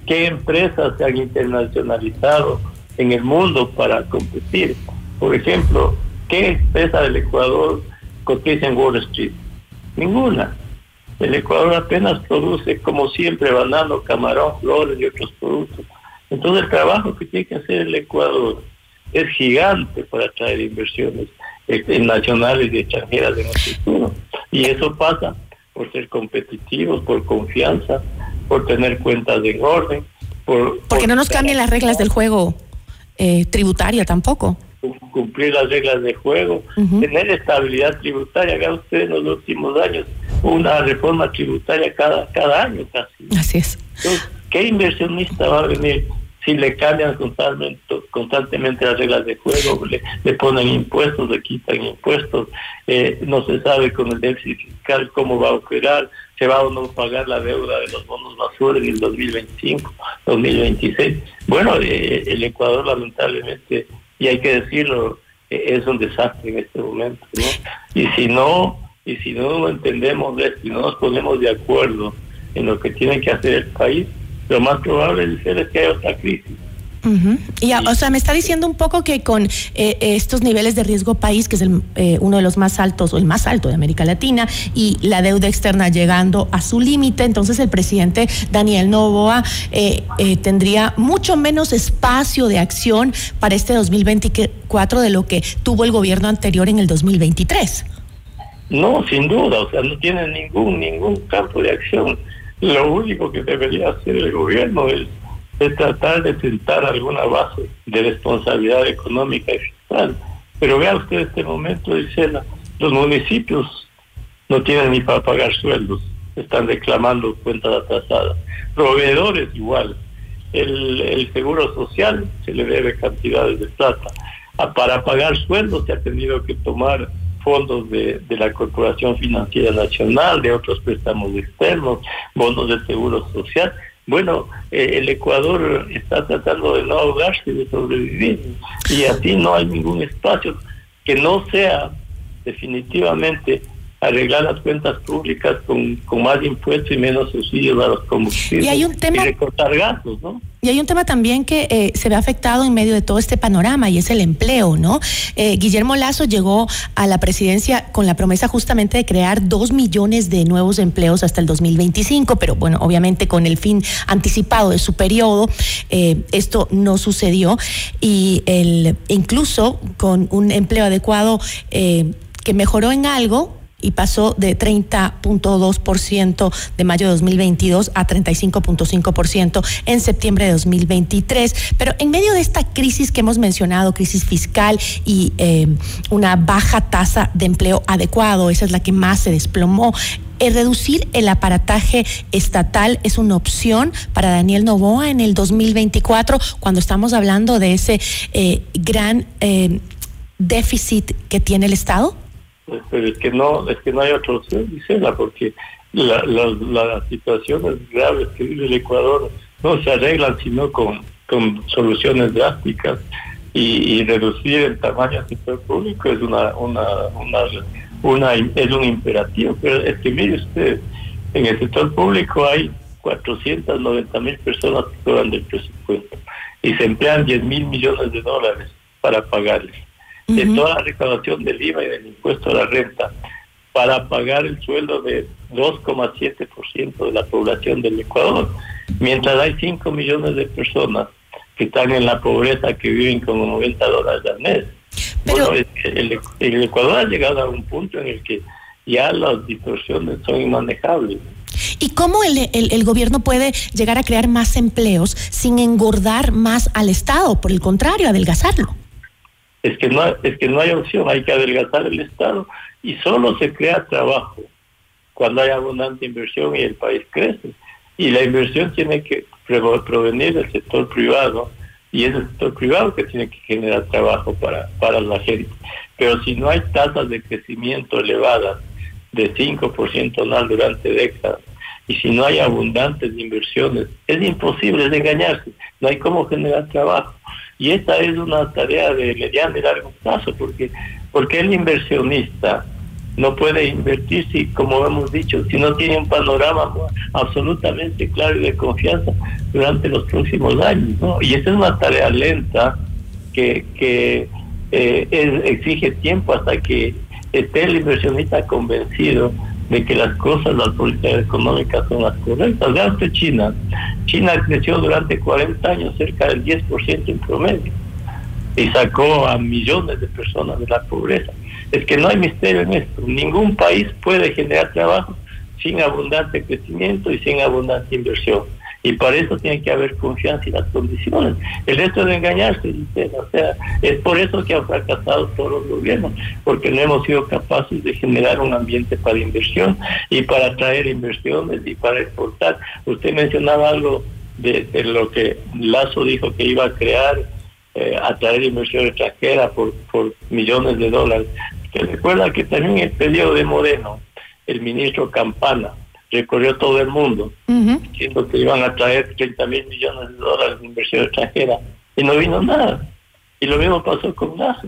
S25: ¿Qué empresas se han internacionalizado en el mundo para competir? Por ejemplo, ¿qué empresa del Ecuador cotiza en Wall Street? Ninguna. El Ecuador apenas produce, como siempre, banano, camarón, flores y otros productos. Entonces el trabajo que tiene que hacer el Ecuador es gigante para atraer inversiones este, nacionales y extranjeras en el futuro. Y eso pasa por ser competitivos, por confianza, por tener cuentas en orden. Por,
S1: Porque no nos cambien las reglas del juego eh, tributaria tampoco
S25: cumplir las reglas de juego, tener estabilidad tributaria. Haga usted en los últimos años una reforma tributaria cada, cada año casi.
S1: Así es.
S25: ¿qué inversionista va a venir si le cambian constantemente, constantemente las reglas de juego, le, ponen impuestos, le quitan impuestos, eh, no se sabe con el déficit fiscal cómo va a operar, se va o no pagar la deuda de los bonos basura en el 2025, 2026. Bueno, eh, el Ecuador lamentablemente y hay que decirlo, e-, es un desastre en este momento. Y si no, y si no entendemos esto y no nos ponemos de acuerdo en lo que tiene que hacer el país, lo más probable es que haya otra crisis.
S1: Y, o sea, me está diciendo un poco que con eh, estos niveles de riesgo país, que es el, eh, uno de los más altos o el más alto de América Latina, y la deuda externa llegando a su límite, entonces el presidente Daniel Novoa eh, tendría mucho menos espacio de acción para este 2024 de lo que tuvo el gobierno anterior en el 2023.
S25: No, sin duda, o sea, no tiene ningún ningún campo de acción. Lo único que debería hacer el gobierno es es tratar de sentar alguna base de responsabilidad económica y fiscal. Pero vea usted este momento, dice los municipios no tienen ni para pagar sueldos, están reclamando cuentas atrasadas. Proveedores igual. El, el seguro social se le debe cantidades de plata. para pagar sueldos se ha tenido que tomar fondos de, de, la Corporación Financiera Nacional, de otros préstamos externos, bonos de seguro social. Bueno, eh, el Ecuador está tratando de no ahogarse, de sobrevivir, y así no hay ningún espacio que no sea definitivamente arreglar las cuentas públicas con, con más impuestos y menos subsidios a los combustibles.
S1: Y hay un tema.
S25: recortar gastos, ¿no?
S1: Y hay un tema también que eh, se ve afectado en medio de todo este panorama y es el empleo, ¿no? Eh, Guillermo Lazo llegó a la presidencia con la promesa justamente de crear dos millones de nuevos empleos hasta el 2025, pero bueno, obviamente con el fin anticipado de su periodo, eh, esto no sucedió y el, incluso con un empleo adecuado que mejoró en algo, y pasó de 30.2% de mayo de 2022 a 35.5% en septiembre de 2023. Pero en medio de esta crisis que hemos mencionado, crisis fiscal y eh, una baja tasa de empleo adecuado, esa es la que más se desplomó, Eh, reducir el aparataje estatal es una opción para Daniel Novoa en el 2024 cuando estamos hablando de ese eh, gran eh, déficit que tiene el Estado.
S25: Pero es que no, es que no hay otra opción, Gisela, porque la, las situaciones graves que vive el Ecuador no se arreglan sino con, con soluciones drásticas y, reducir el tamaño del sector público es una, una, una, una, es un imperativo. Pero es que mire usted, en el sector público hay 490 mil personas que cobran del presupuesto y se emplean 10 mil millones de dólares para pagarles. De toda la recaudación del IVA y del impuesto a la renta, para pagar el sueldo de 2,7% de la población del Ecuador, mientras hay 5 millones de personas que están en la pobreza, que viven con 90 dólares al mes. Bueno, el, Ecuador ha llegado a un punto en el que ya las distorsiones son inmanejables.
S1: ¿Y cómo el, el, gobierno puede llegar a crear más empleos sin engordar más al Estado? Por el contrario, adelgazarlo.
S25: Es que no, es que no hay opción, hay que adelgazar el Estado y solo se crea trabajo cuando hay abundante inversión y el país crece. Y la inversión tiene que provenir del sector privado y es el sector privado que tiene que generar trabajo para, para la gente. Pero si no hay tasas de crecimiento elevadas de 5% anual durante décadas y si no hay abundantes inversiones, es imposible de engañarse, no hay cómo generar trabajo. Y esta es una tarea de mediano y largo plazo, porque, porque el inversionista no puede invertir si, como hemos dicho, si no tiene un panorama absolutamente claro y de confianza durante los próximos años. Y esa es una tarea lenta que, que eh, exige tiempo hasta que esté el inversionista convencido de que las cosas, las políticas económicas son las correctas. Vea usted China. China creció durante 40 años cerca del 10% en promedio y sacó a millones de personas de la pobreza. Es que no hay misterio en esto. Ningún país puede generar trabajo sin abundante crecimiento y sin abundante inversión. Y para eso tiene que haber confianza y las condiciones. El resto de engañarse, o sea, es por eso que han fracasado todos los gobiernos, porque no hemos sido capaces de generar un ambiente para inversión y para atraer inversiones y para exportar. Usted mencionaba algo de, lo que Lazo dijo que iba a crear, eh, atraer inversión extranjera por, por millones de dólares. Usted recuerda que también el periodo de Moreno, el ministro Campana, recorrió todo el mundo, diciendo que iban a traer 30 mil millones de dólares de inversión extranjera y no vino nada. Y lo mismo pasó con NASA.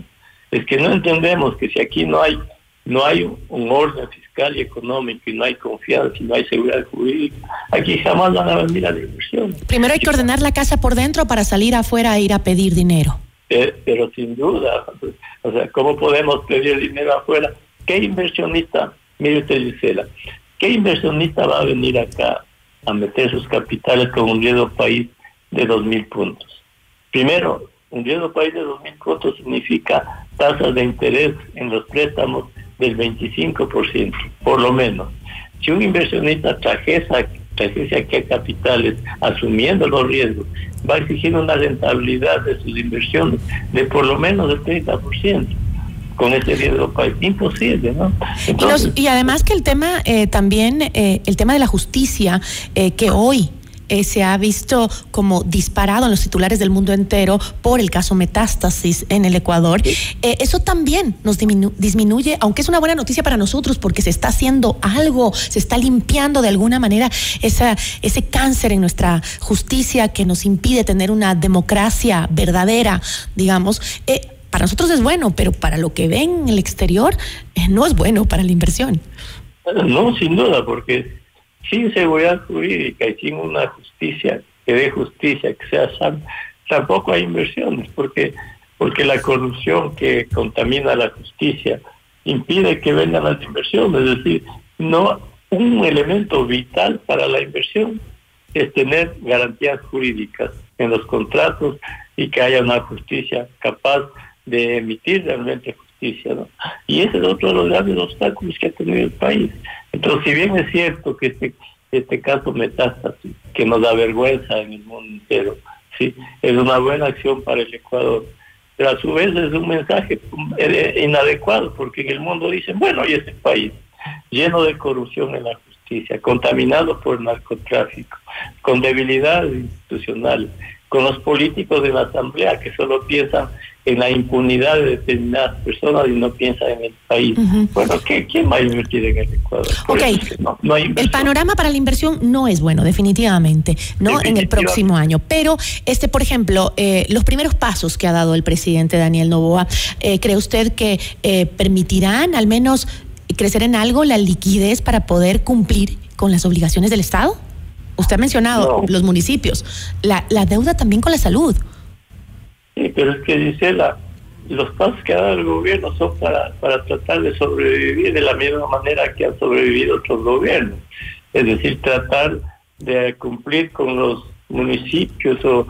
S25: Es que no entendemos que si aquí no hay no hay un, orden fiscal y económico y no hay confianza y no hay seguridad jurídica, aquí jamás van a venir a la inversión.
S1: Primero hay que ordenar la casa por dentro para salir afuera e ir a pedir dinero.
S25: Eh, pero sin duda, o sea, ¿cómo podemos pedir dinero afuera? ¿Qué inversionista? Mire usted, Gisela, ¿Qué inversionista va a venir acá a meter sus capitales con un riesgo país de 2.000 puntos? Primero, un riesgo país de 2.000 puntos significa tasas de interés en los préstamos del 25%, por lo menos. Si un inversionista trajese, trajese aquí a capitales asumiendo los riesgos, va a exigir una rentabilidad de sus inversiones de por lo menos del 30% con ese país. Imposible, ¿no?
S1: y, además que el tema eh, también, eh, el tema de la justicia, eh, que hoy se ha visto como disparado en los titulares del mundo entero por el caso Metástasis en el Ecuador. eso también nos disminuye, aunque es una buena noticia para nosotros porque se está haciendo algo, se está limpiando de alguna manera esa, ese cáncer en nuestra justicia que nos impide tener una democracia verdadera, digamos para nosotros es bueno, pero para lo que ven en el exterior eh, no es bueno para la inversión.
S25: No, sin duda, porque sin seguridad jurídica y sin una justicia que dé justicia, que sea sana, tampoco hay inversiones, porque porque la corrupción que contamina la justicia impide que vengan las inversiones, es decir, no un elemento vital para la inversión es tener garantías jurídicas en los contratos y que haya una justicia capaz de emitir realmente justicia. ¿no? Y ese es otro de los grandes obstáculos que ha tenido el país. Entonces, si bien es cierto que este, este caso metástasis, que nos da vergüenza en el mundo entero, sí, es una buena acción para el Ecuador, pero a su vez es un mensaje eh, inadecuado, porque en el mundo dicen, bueno, y este país, lleno de corrupción en la justicia, contaminado por narcotráfico, con debilidad institucional, con los políticos de la Asamblea que solo piensan en la impunidad de determinadas personas y no piensan en el país. Bueno, ¿qué, ¿quién va a invertir en el Ecuador?
S1: ok, el panorama para la inversión no es bueno, definitivamente, ¿no? En el próximo año. Pero, este, por ejemplo, eh, los primeros pasos que ha dado el presidente Daniel Novoa, eh, ¿cree usted que eh, permitirán al menos crecer en algo la liquidez para poder cumplir con las obligaciones del Estado? Usted ha mencionado los municipios, la, la deuda también con la salud.
S25: Sí, pero es que dice la, los pasos que ha dado el gobierno son para, para tratar de sobrevivir de la misma manera que han sobrevivido otros gobiernos. Es decir, tratar de cumplir con los municipios o,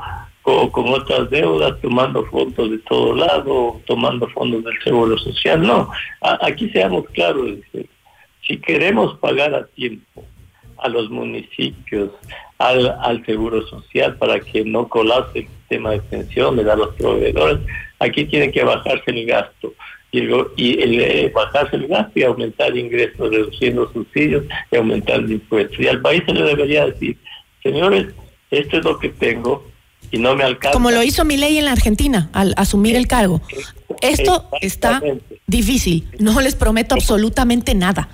S25: con otras deudas, tomando fondos de todo lado, tomando fondos del Seguro Social. No, aquí seamos claros, si queremos pagar a tiempo a los municipios, al, al Seguro Social, para que no colapse el sistema de pensiones a los proveedores, aquí tiene que bajarse el gasto. Y, el, y el, eh, bajarse el gasto y aumentar ingresos, reduciendo subsidios y aumentar impuestos. Y al país se le debería decir, señores, esto es lo que tengo y no me alcanza.
S1: Como lo hizo mi ley en la Argentina al asumir el cargo. Esto está difícil, no les prometo absolutamente nada.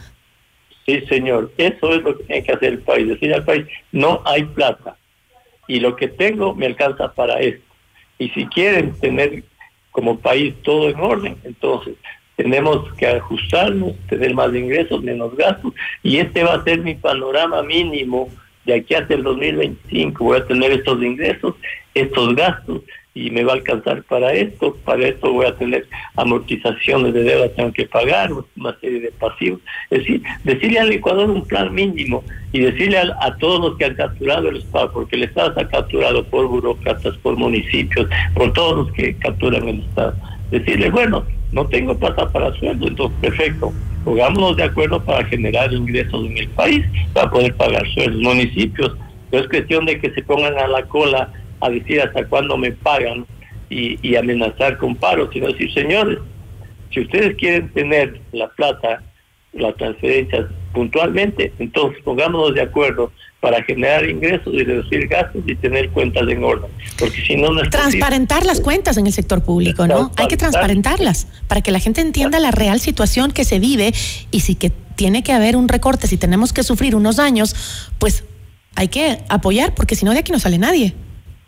S25: Sí, señor, eso es lo que tiene que hacer el país, decir al país, no hay plata. Y lo que tengo me alcanza para esto. Y si quieren tener como país todo en orden, entonces tenemos que ajustarnos, tener más ingresos, menos gastos, y este va a ser mi panorama mínimo de aquí hasta el 2025. Voy a tener estos ingresos, estos gastos, y me va a alcanzar para esto, para esto voy a tener amortizaciones de deuda, tengo que pagar una serie de pasivos. Es decir, decirle al Ecuador un plan mínimo y decirle a, todos los que han capturado el Estado, porque el Estado está capturado por burócratas, por municipios, por todos los que capturan el Estado. Decirle, bueno, no tengo plata para sueldo, entonces perfecto, pongámonos de acuerdo para generar ingresos en el país, para poder pagar sueldos. Municipios, no es cuestión de que se pongan a la cola a decir hasta cuándo me pagan y, amenazar con paro, sino decir, señores, si ustedes quieren tener la plata, las transferencias puntualmente, entonces pongámonos de acuerdo para generar ingresos y reducir gastos y tener cuentas en orden. Porque si no, no
S1: Transparentar las cuentas en el sector público, ¿no? Hay que transparentarlas para que la gente entienda la real situación que se vive y si que tiene que haber un recorte, si tenemos que sufrir unos años, pues hay que apoyar porque si no de aquí no sale nadie.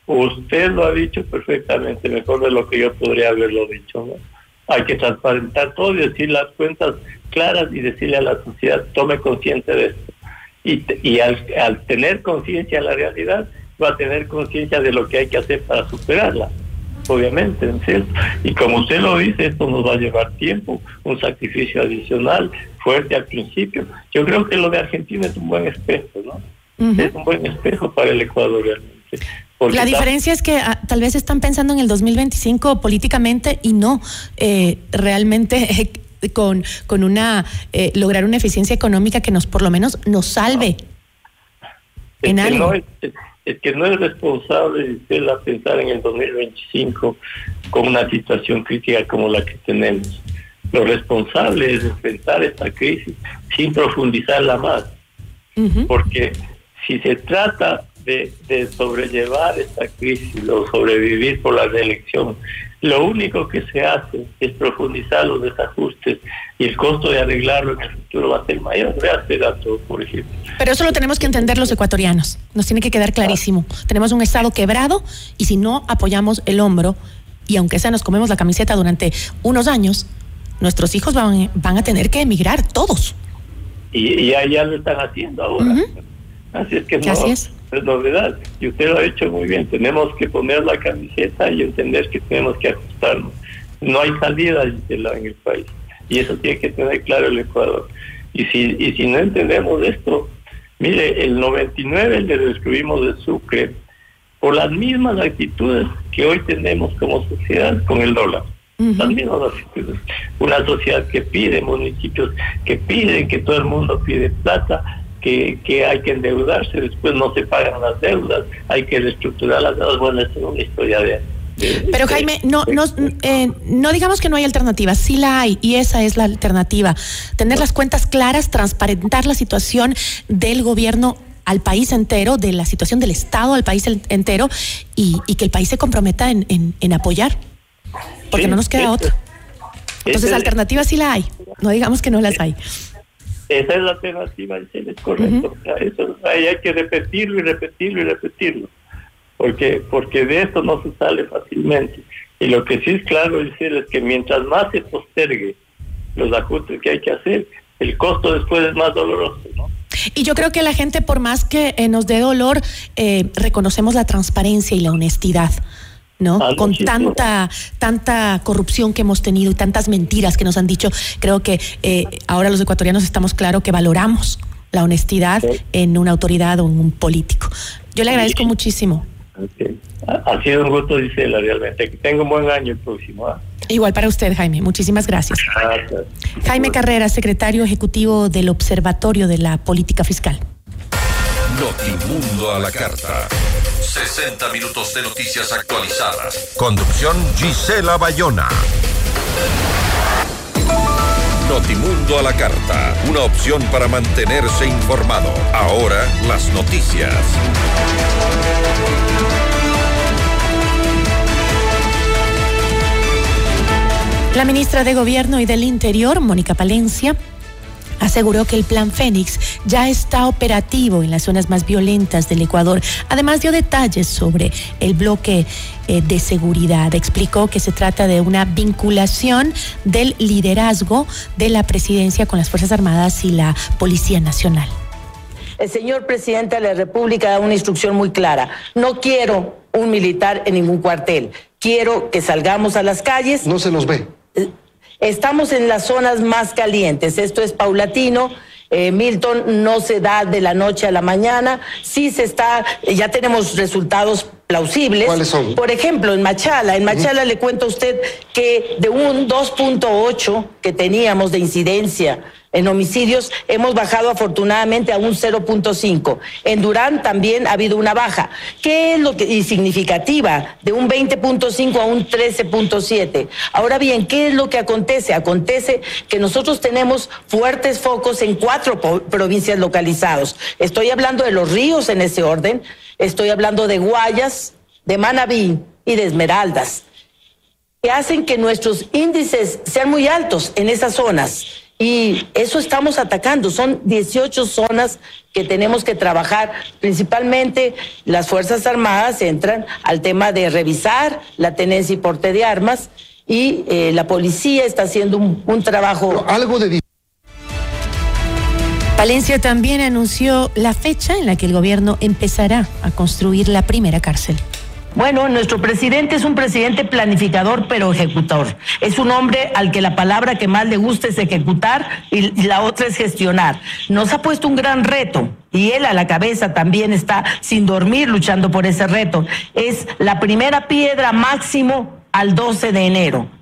S25: Usted lo ha dicho perfectamente, mejor de lo que yo podría haberlo dicho. Hay que transparentar todo y decir las cuentas claras y decirle a la sociedad, tome conciencia de esto. Y, y al, tener conciencia de la realidad, va a tener conciencia de lo que hay que hacer para superarla, obviamente, ¿no es cierto? Y como usted lo dice, esto nos va a llevar tiempo, un sacrificio adicional, fuerte al principio. Yo creo que lo de Argentina es un buen espejo, ¿no? Es un buen espejo para el Ecuador realmente
S1: la diferencia es que ah, tal vez están pensando en el 2025 políticamente y no eh, realmente con, con una eh, lograr una eficiencia económica que nos por lo menos nos salve
S25: en algo. es, que no es responsable de pensar en el 2025 con una situación crítica como la que tenemos. Lo responsable es enfrentar esta crisis sin profundizarla más. Porque si se trata de, sobrellevar esta crisis o sobrevivir por la reelección, lo único que se hace es profundizar los desajustes y el costo de arreglarlo en el futuro va a ser mayor. Vea este dato, por ejemplo.
S1: Pero eso lo tenemos que entender los ecuatorianos. Nos tiene que quedar clarísimo. Tenemos un Estado quebrado y si no apoyamos el hombro, y aunque sea nos comemos la camiseta durante unos años, nuestros hijos van, van a tener que emigrar, todos.
S25: Y, y ya, lo están haciendo ahora. Así es que no, es. Novedad. Y usted lo ha hecho muy bien. Tenemos que poner la camiseta y entender que tenemos que ajustarnos. No hay salida en el país. Y eso tiene que tener claro el Ecuador. Y si, y si no entendemos esto, mire, el 99 le destruimos de Sucre por las mismas actitudes que hoy tenemos como sociedad con el dólar. Las mismas actitudes. Una sociedad que pide, municipios que piden, que todo el mundo pide plata, que, hay que endeudarse, después no se pagan las deudas, hay que reestructurar las deudas. Bueno, es una historia de
S1: Pero Jaime, no, no, eh, no digamos que no hay alternativa, sí la hay y esa es la alternativa. Tener las cuentas claras, transparentar la situación del gobierno al país entero, de la situación del Estado al país entero y, que el país se comprometa en, en, apoyar, porque no nos queda otra. Entonces, alternativas sí la hay, no digamos que no las hay.
S25: Esa es la alternativa, es correcto. eso, ahí hay que repetirlo y repetirlo y repetirlo porque, porque de esto no se sale fácilmente. Y lo que sí es claro decir es que mientras más se postergue los ajustes que hay que hacer, el costo después es más doloroso, ¿no?
S1: Y yo creo que la gente, por más que eh, nos dé dolor, eh, reconocemos la transparencia y la honestidad. ¿No? Ah, Con tanta, tanta corrupción que hemos tenido y tantas mentiras que nos han dicho, creo que eh, ahora los ecuatorianos estamos claros que valoramos la honestidad en una autoridad o en un político. Yo le agradezco muchísimo.
S25: Ha, sido un gusto, Gisela, realmente. Que tenga un buen año el próximo. ¿ah?
S1: Igual para usted, Jaime. Muchísimas gracias. Jaime Carrera, secretario ejecutivo del Observatorio de la Política Fiscal.
S2: Notimundo a la carta. 60 minutos de noticias actualizadas. Conducción Gisela Bayona. Notimundo a la carta. Una opción para mantenerse informado. Ahora las noticias.
S1: La ministra de Gobierno y del Interior, Mónica Palencia, aseguró que el Plan Fénix ya está operativo en las zonas más violentas del Ecuador. Además dio detalles sobre el bloque eh, de seguridad. Explicó que se trata de una vinculación del liderazgo de la presidencia con las Fuerzas Armadas y la Policía Nacional.
S26: El señor presidente de la República da una instrucción muy clara. No quiero un militar en ningún cuartel. Quiero que salgamos a las calles.
S27: No se nos ve.
S26: Estamos en las zonas más calientes, esto es paulatino. Eh, Milton no se da de la noche a la mañana, sí se está, ya tenemos resultados plausibles.
S27: ¿Cuáles son?
S26: Por ejemplo, en Machala, en Machala le cuento a usted que de un 2.8 que teníamos de incidencia en homicidios hemos bajado afortunadamente a un 0.5. En Durán también ha habido una baja. ¿Qué es lo que y significativa? De un 20.5 a un 13.7. Ahora bien, ¿qué es lo que acontece? Acontece que nosotros tenemos fuertes focos en cuatro provincias localizados. Estoy hablando de los ríos en ese orden, estoy hablando de Guayas, de Manabí y de Esmeraldas, que hacen que nuestros índices sean muy altos en esas zonas. Y eso estamos atacando. Son 18 zonas que tenemos que trabajar. Principalmente las Fuerzas Armadas entran al tema de revisar la tenencia y porte de armas y eh, la policía está haciendo un, trabajo.
S27: algo.
S1: Valencia también anunció la fecha en la que el gobierno empezará a construir la primera cárcel.
S26: Bueno, nuestro presidente es un presidente planificador pero ejecutor. Es un hombre al que la palabra que más le gusta es ejecutar y la otra es gestionar. Nos ha puesto un gran reto y él a la cabeza también está sin dormir luchando por ese reto. Es la primera piedra máximo al 12 de enero.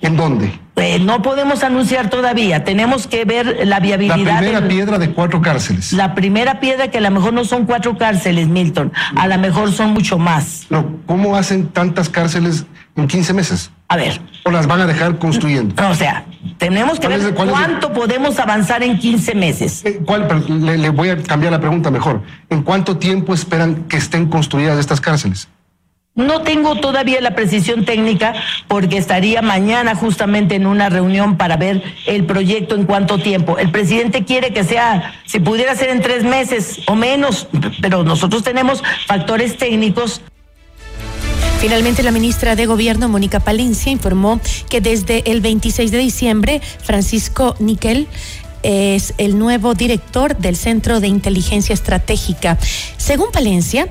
S27: ¿En dónde?
S26: Eh, no podemos anunciar todavía, tenemos que ver la viabilidad.
S27: La primera piedra de cuatro cárceles.
S26: La primera piedra que a lo mejor no son cuatro cárceles, Milton, a lo mejor son mucho más.
S27: No, ¿cómo hacen tantas cárceles en 15 meses?
S26: A ver.
S27: ¿O las van a dejar construyendo?
S26: o sea, tenemos que ver cuánto podemos avanzar en 15 meses.
S27: Eh, ¿Cuál? le voy a cambiar la pregunta mejor. ¿En cuánto tiempo esperan que estén construidas estas cárceles?
S26: No tengo todavía la precisión técnica porque estaría mañana justamente en una reunión para ver el proyecto en cuánto tiempo. El presidente quiere que sea, si pudiera ser en tres meses o menos, pero nosotros tenemos factores técnicos.
S1: Finalmente, la ministra de Gobierno, Mónica Palencia, informó que desde el 26 de diciembre, Francisco Niquel es el nuevo director del Centro de Inteligencia Estratégica. Según Palencia,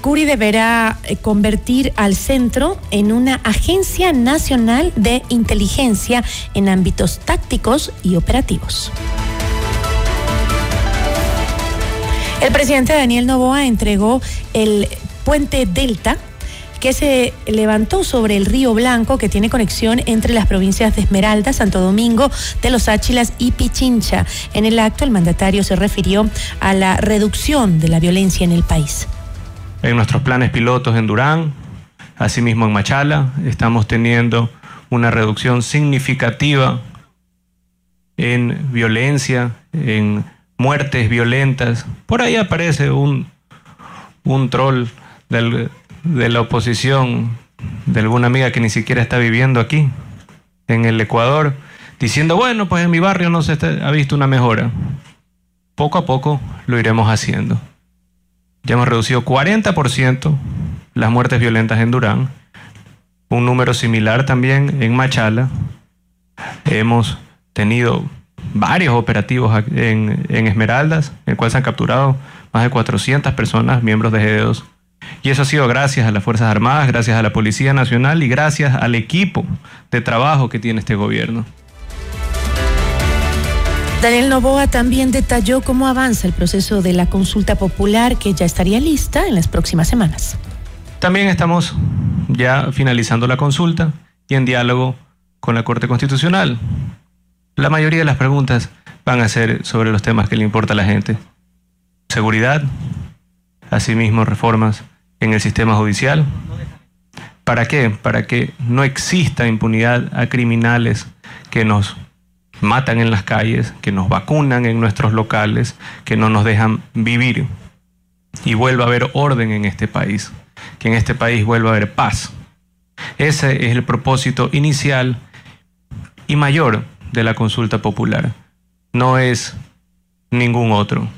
S1: Curi deberá eh, convertir al centro en una agencia nacional de inteligencia en ámbitos tácticos y operativos. El presidente Daniel Novoa entregó el puente Delta que se levantó sobre el río Blanco que tiene conexión entre las provincias de Esmeralda, Santo Domingo, de los Áchilas y Pichincha. En el acto el mandatario se refirió a la reducción de la violencia en el país
S28: en nuestros planes pilotos en Durán, Asimismo, en Machala estamos teniendo una reducción significativa en violencia, en muertes violentas. Por ahí aparece un, un troll de la oposición, de alguna amiga que ni siquiera está viviendo aquí, en el Ecuador, diciendo, bueno, pues en mi barrio no se ha visto una mejora. Poco a poco lo iremos haciendo. Ya hemos reducido 40% las muertes violentas en Durán, un número similar también en Machala. Hemos tenido varios operativos en, Esmeraldas, en el cual se han capturado más de 400 personas, miembros de G2. Y eso ha sido gracias a las Fuerzas Armadas, gracias a la Policía Nacional y gracias al equipo de trabajo que tiene este gobierno.
S1: Daniel Novoa también detalló cómo avanza el proceso de la consulta popular que ya estaría lista en las próximas semanas.
S28: También estamos ya finalizando la consulta y en diálogo con la Corte Constitucional. La mayoría de las preguntas van a ser sobre los temas que le importa a la gente. Seguridad, asimismo reformas en el sistema judicial. ¿Para qué? Para que no exista impunidad a criminales que nos matan en las calles, que nos vacunan en nuestros locales, que no nos dejan vivir y vuelva a haber orden en este país, que en este país vuelva a haber paz. Ese es el propósito inicial y mayor de la consulta popular. No es ningún otro.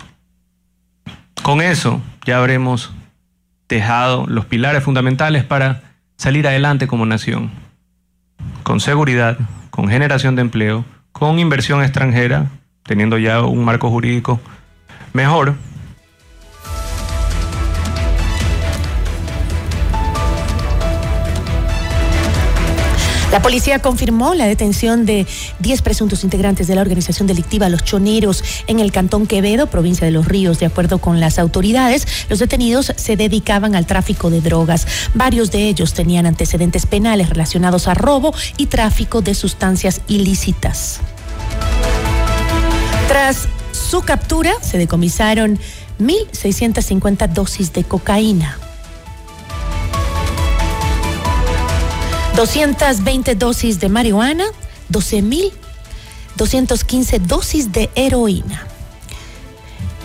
S28: Con eso ya habremos dejado los pilares fundamentales para salir adelante como nación. Con seguridad, con generación de empleo, con inversión extranjera, teniendo ya un marco jurídico mejor
S1: La policía confirmó la detención de 10 presuntos integrantes de la organización delictiva Los Choneros en el Cantón Quevedo, provincia de Los Ríos. De acuerdo con las autoridades, los detenidos se dedicaban al tráfico de drogas. Varios de ellos tenían antecedentes penales relacionados a robo y tráfico de sustancias ilícitas. Tras su captura, se decomisaron 1.650 dosis de cocaína. 220 dosis de marihuana, 12.215 dosis de heroína.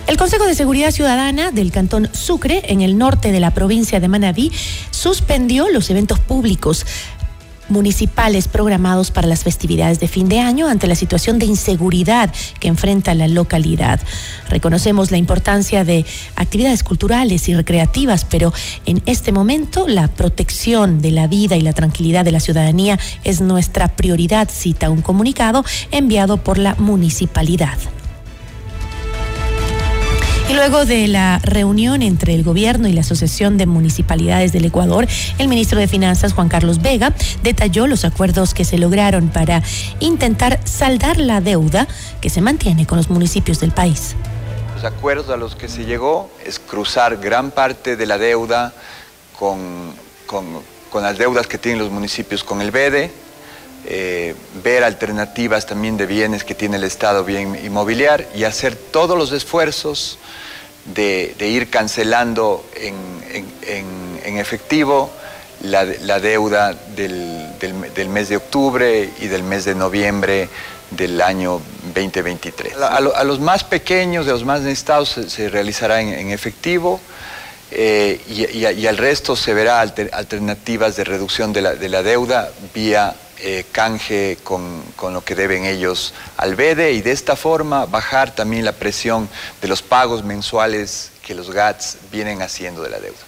S1: El Consejo de Seguridad Ciudadana del Cantón Sucre, en el norte de la provincia de Manabí, suspendió los eventos públicos municipales programados para las festividades de fin de año ante la situación de inseguridad que enfrenta la localidad. Reconocemos la importancia de actividades culturales y recreativas, pero en este momento la protección de la vida y la tranquilidad de la ciudadanía es nuestra prioridad, cita un comunicado enviado por la municipalidad. Y luego de la reunión entre el gobierno y la Asociación de Municipalidades del Ecuador, el ministro de Finanzas, Juan Carlos Vega, detalló los acuerdos que se lograron para intentar saldar la deuda que se mantiene con los municipios del país.
S29: Los acuerdos a los que se llegó es cruzar gran parte de la deuda con, con, las deudas que tienen los municipios con el BEDE, eh, ver alternativas también de bienes que tiene el Estado, bien inmobiliar, y hacer todos los esfuerzos de, ir cancelando en, efectivo la, deuda del, mes de octubre y del mes de noviembre del año 2023. A, los más pequeños, de los más necesitados, se, realizará en, efectivo. Eh, y, al resto se verá alternativas de reducción de la, deuda vía eh, canje con, con, lo que deben ellos al BEDE y de esta forma bajar también la presión de los pagos mensuales que los GATS vienen haciendo de la deuda.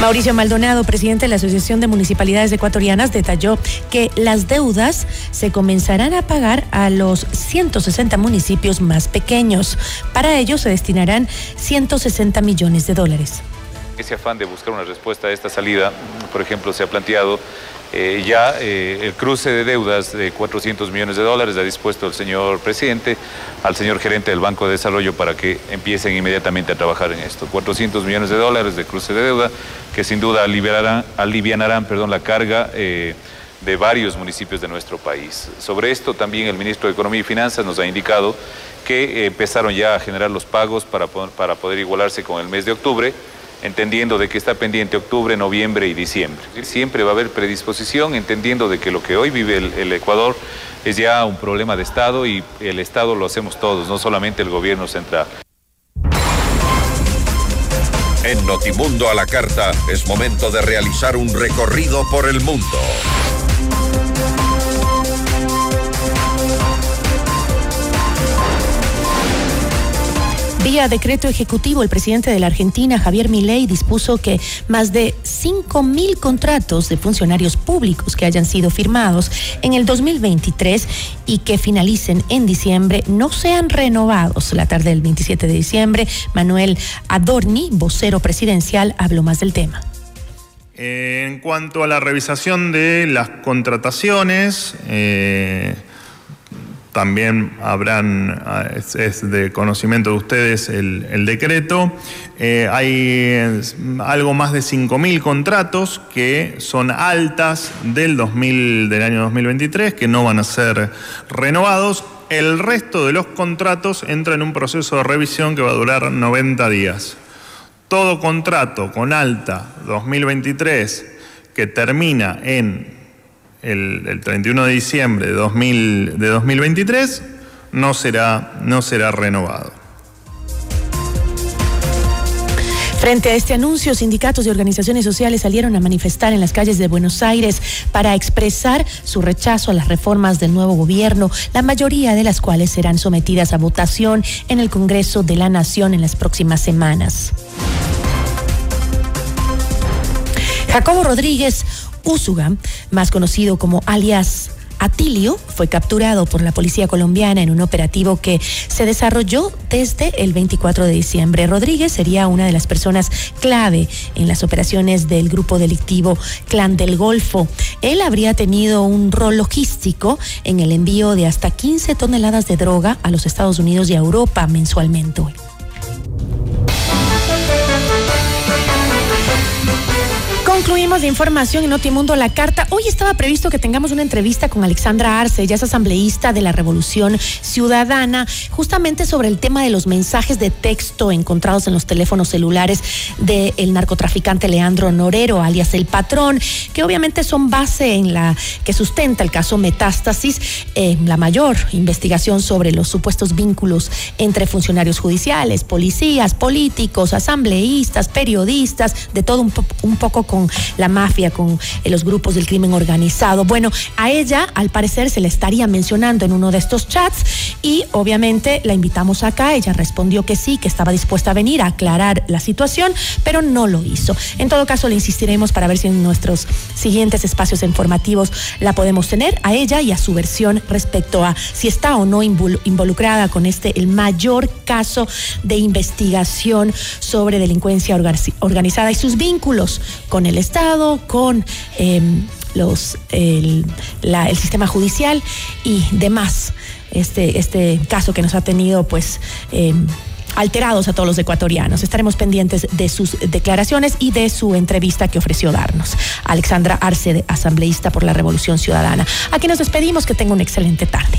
S1: Mauricio Maldonado, presidente de la Asociación de Municipalidades Ecuatorianas, detalló que las deudas se comenzarán a pagar a los 160 municipios más pequeños. Para ello se destinarán 160 millones de dólares.
S30: Ese afán de buscar una respuesta a esta salida, por ejemplo, se ha planteado eh, ya eh, el cruce de deudas de 400 millones de dólares ha dispuesto el señor presidente al señor gerente del Banco de Desarrollo para que empiecen inmediatamente a trabajar en esto. 400 millones de dólares de cruce de deuda que sin duda aliviarán, alivianarán perdón, la carga eh, de varios municipios de nuestro país. Sobre esto también el ministro de Economía y Finanzas nos ha indicado que empezaron ya a generar los pagos para, para poder igualarse con el mes de octubre entendiendo de que está pendiente octubre, noviembre y diciembre. Siempre va a haber predisposición, entendiendo de que lo que hoy vive el, el Ecuador es ya un problema de Estado y el Estado lo hacemos todos, no solamente el gobierno central.
S2: En Notimundo a la Carta es momento de realizar un recorrido por el mundo.
S1: Vía decreto ejecutivo, el presidente de la Argentina, Javier Milei, dispuso que más de 5.000 contratos de funcionarios públicos que hayan sido firmados en el 2023 y que finalicen en diciembre no sean renovados. La tarde del 27 de diciembre, Manuel Adorni, vocero presidencial, habló más del tema.
S31: En cuanto a la revisación de las contrataciones, eh, también habrán, ah, es, de conocimiento de ustedes el, el decreto. Eh, hay eh, algo más de 5.000 contratos que son altas del, 2000, del año 2023, que no van a ser renovados. El resto de los contratos entra en un proceso de revisión que va a durar 90 días. Todo contrato con alta 2023 que termina en el, el 31 de diciembre de, 2000, de 2023 no será, no será renovado.
S1: Frente a este anuncio, sindicatos y organizaciones sociales salieron a manifestar en las calles de Buenos Aires para expresar su rechazo a las reformas del nuevo gobierno, la mayoría de las cuales serán sometidas a votación en el Congreso de la Nación en las próximas semanas. Jacobo Rodríguez Úsuga, más conocido como alias Atilio fue capturado por la policía colombiana en un operativo que se desarrolló desde el 24 de diciembre. Rodríguez sería una de las personas clave en las operaciones del grupo delictivo Clan del Golfo. Él habría tenido un rol logístico en el envío de hasta 15 toneladas de droga a los Estados Unidos y a Europa mensualmente. Concluimos de información en Notimundo La Carta. Hoy estaba previsto que tengamos una entrevista con Alexandra Arce, ella es asambleísta de la Revolución Ciudadana, justamente sobre el tema de los mensajes de texto encontrados en los teléfonos celulares del narcotraficante Leandro Norero, alias El Patrón, que obviamente son base en la que sustenta el caso Metástasis, eh, la mayor investigación sobre los supuestos vínculos entre funcionarios judiciales, policías, políticos, asambleístas, periodistas, de todo un, un poco con la mafia, con eh, los grupos del crimen organizado. Bueno, a ella al parecer se le estaría mencionando en uno de estos chats y obviamente la invitamos acá. Ella respondió que sí, que estaba dispuesta a venir a aclarar la situación, pero no lo hizo. En todo caso, le insistiremos para ver si en nuestros siguientes espacios informativos la podemos tener a ella y a su versión respecto a si está o no involucrada con este, el mayor caso de investigación sobre delincuencia organizada y sus vínculos con el Estado, con eh, los, el, sistema judicial y demás. Este, este caso que nos ha tenido, pues. Eh, alterados a todos los ecuatorianos. Estaremos pendientes de sus declaraciones y de su entrevista que ofreció darnos. Alexandra Arce, asambleísta por la Revolución Ciudadana. Aquí nos despedimos, que tenga una excelente
S2: tarde.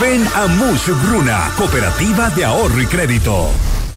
S8: Ven a Mush Bruna, Cooperativa de Ahorro y Crédito.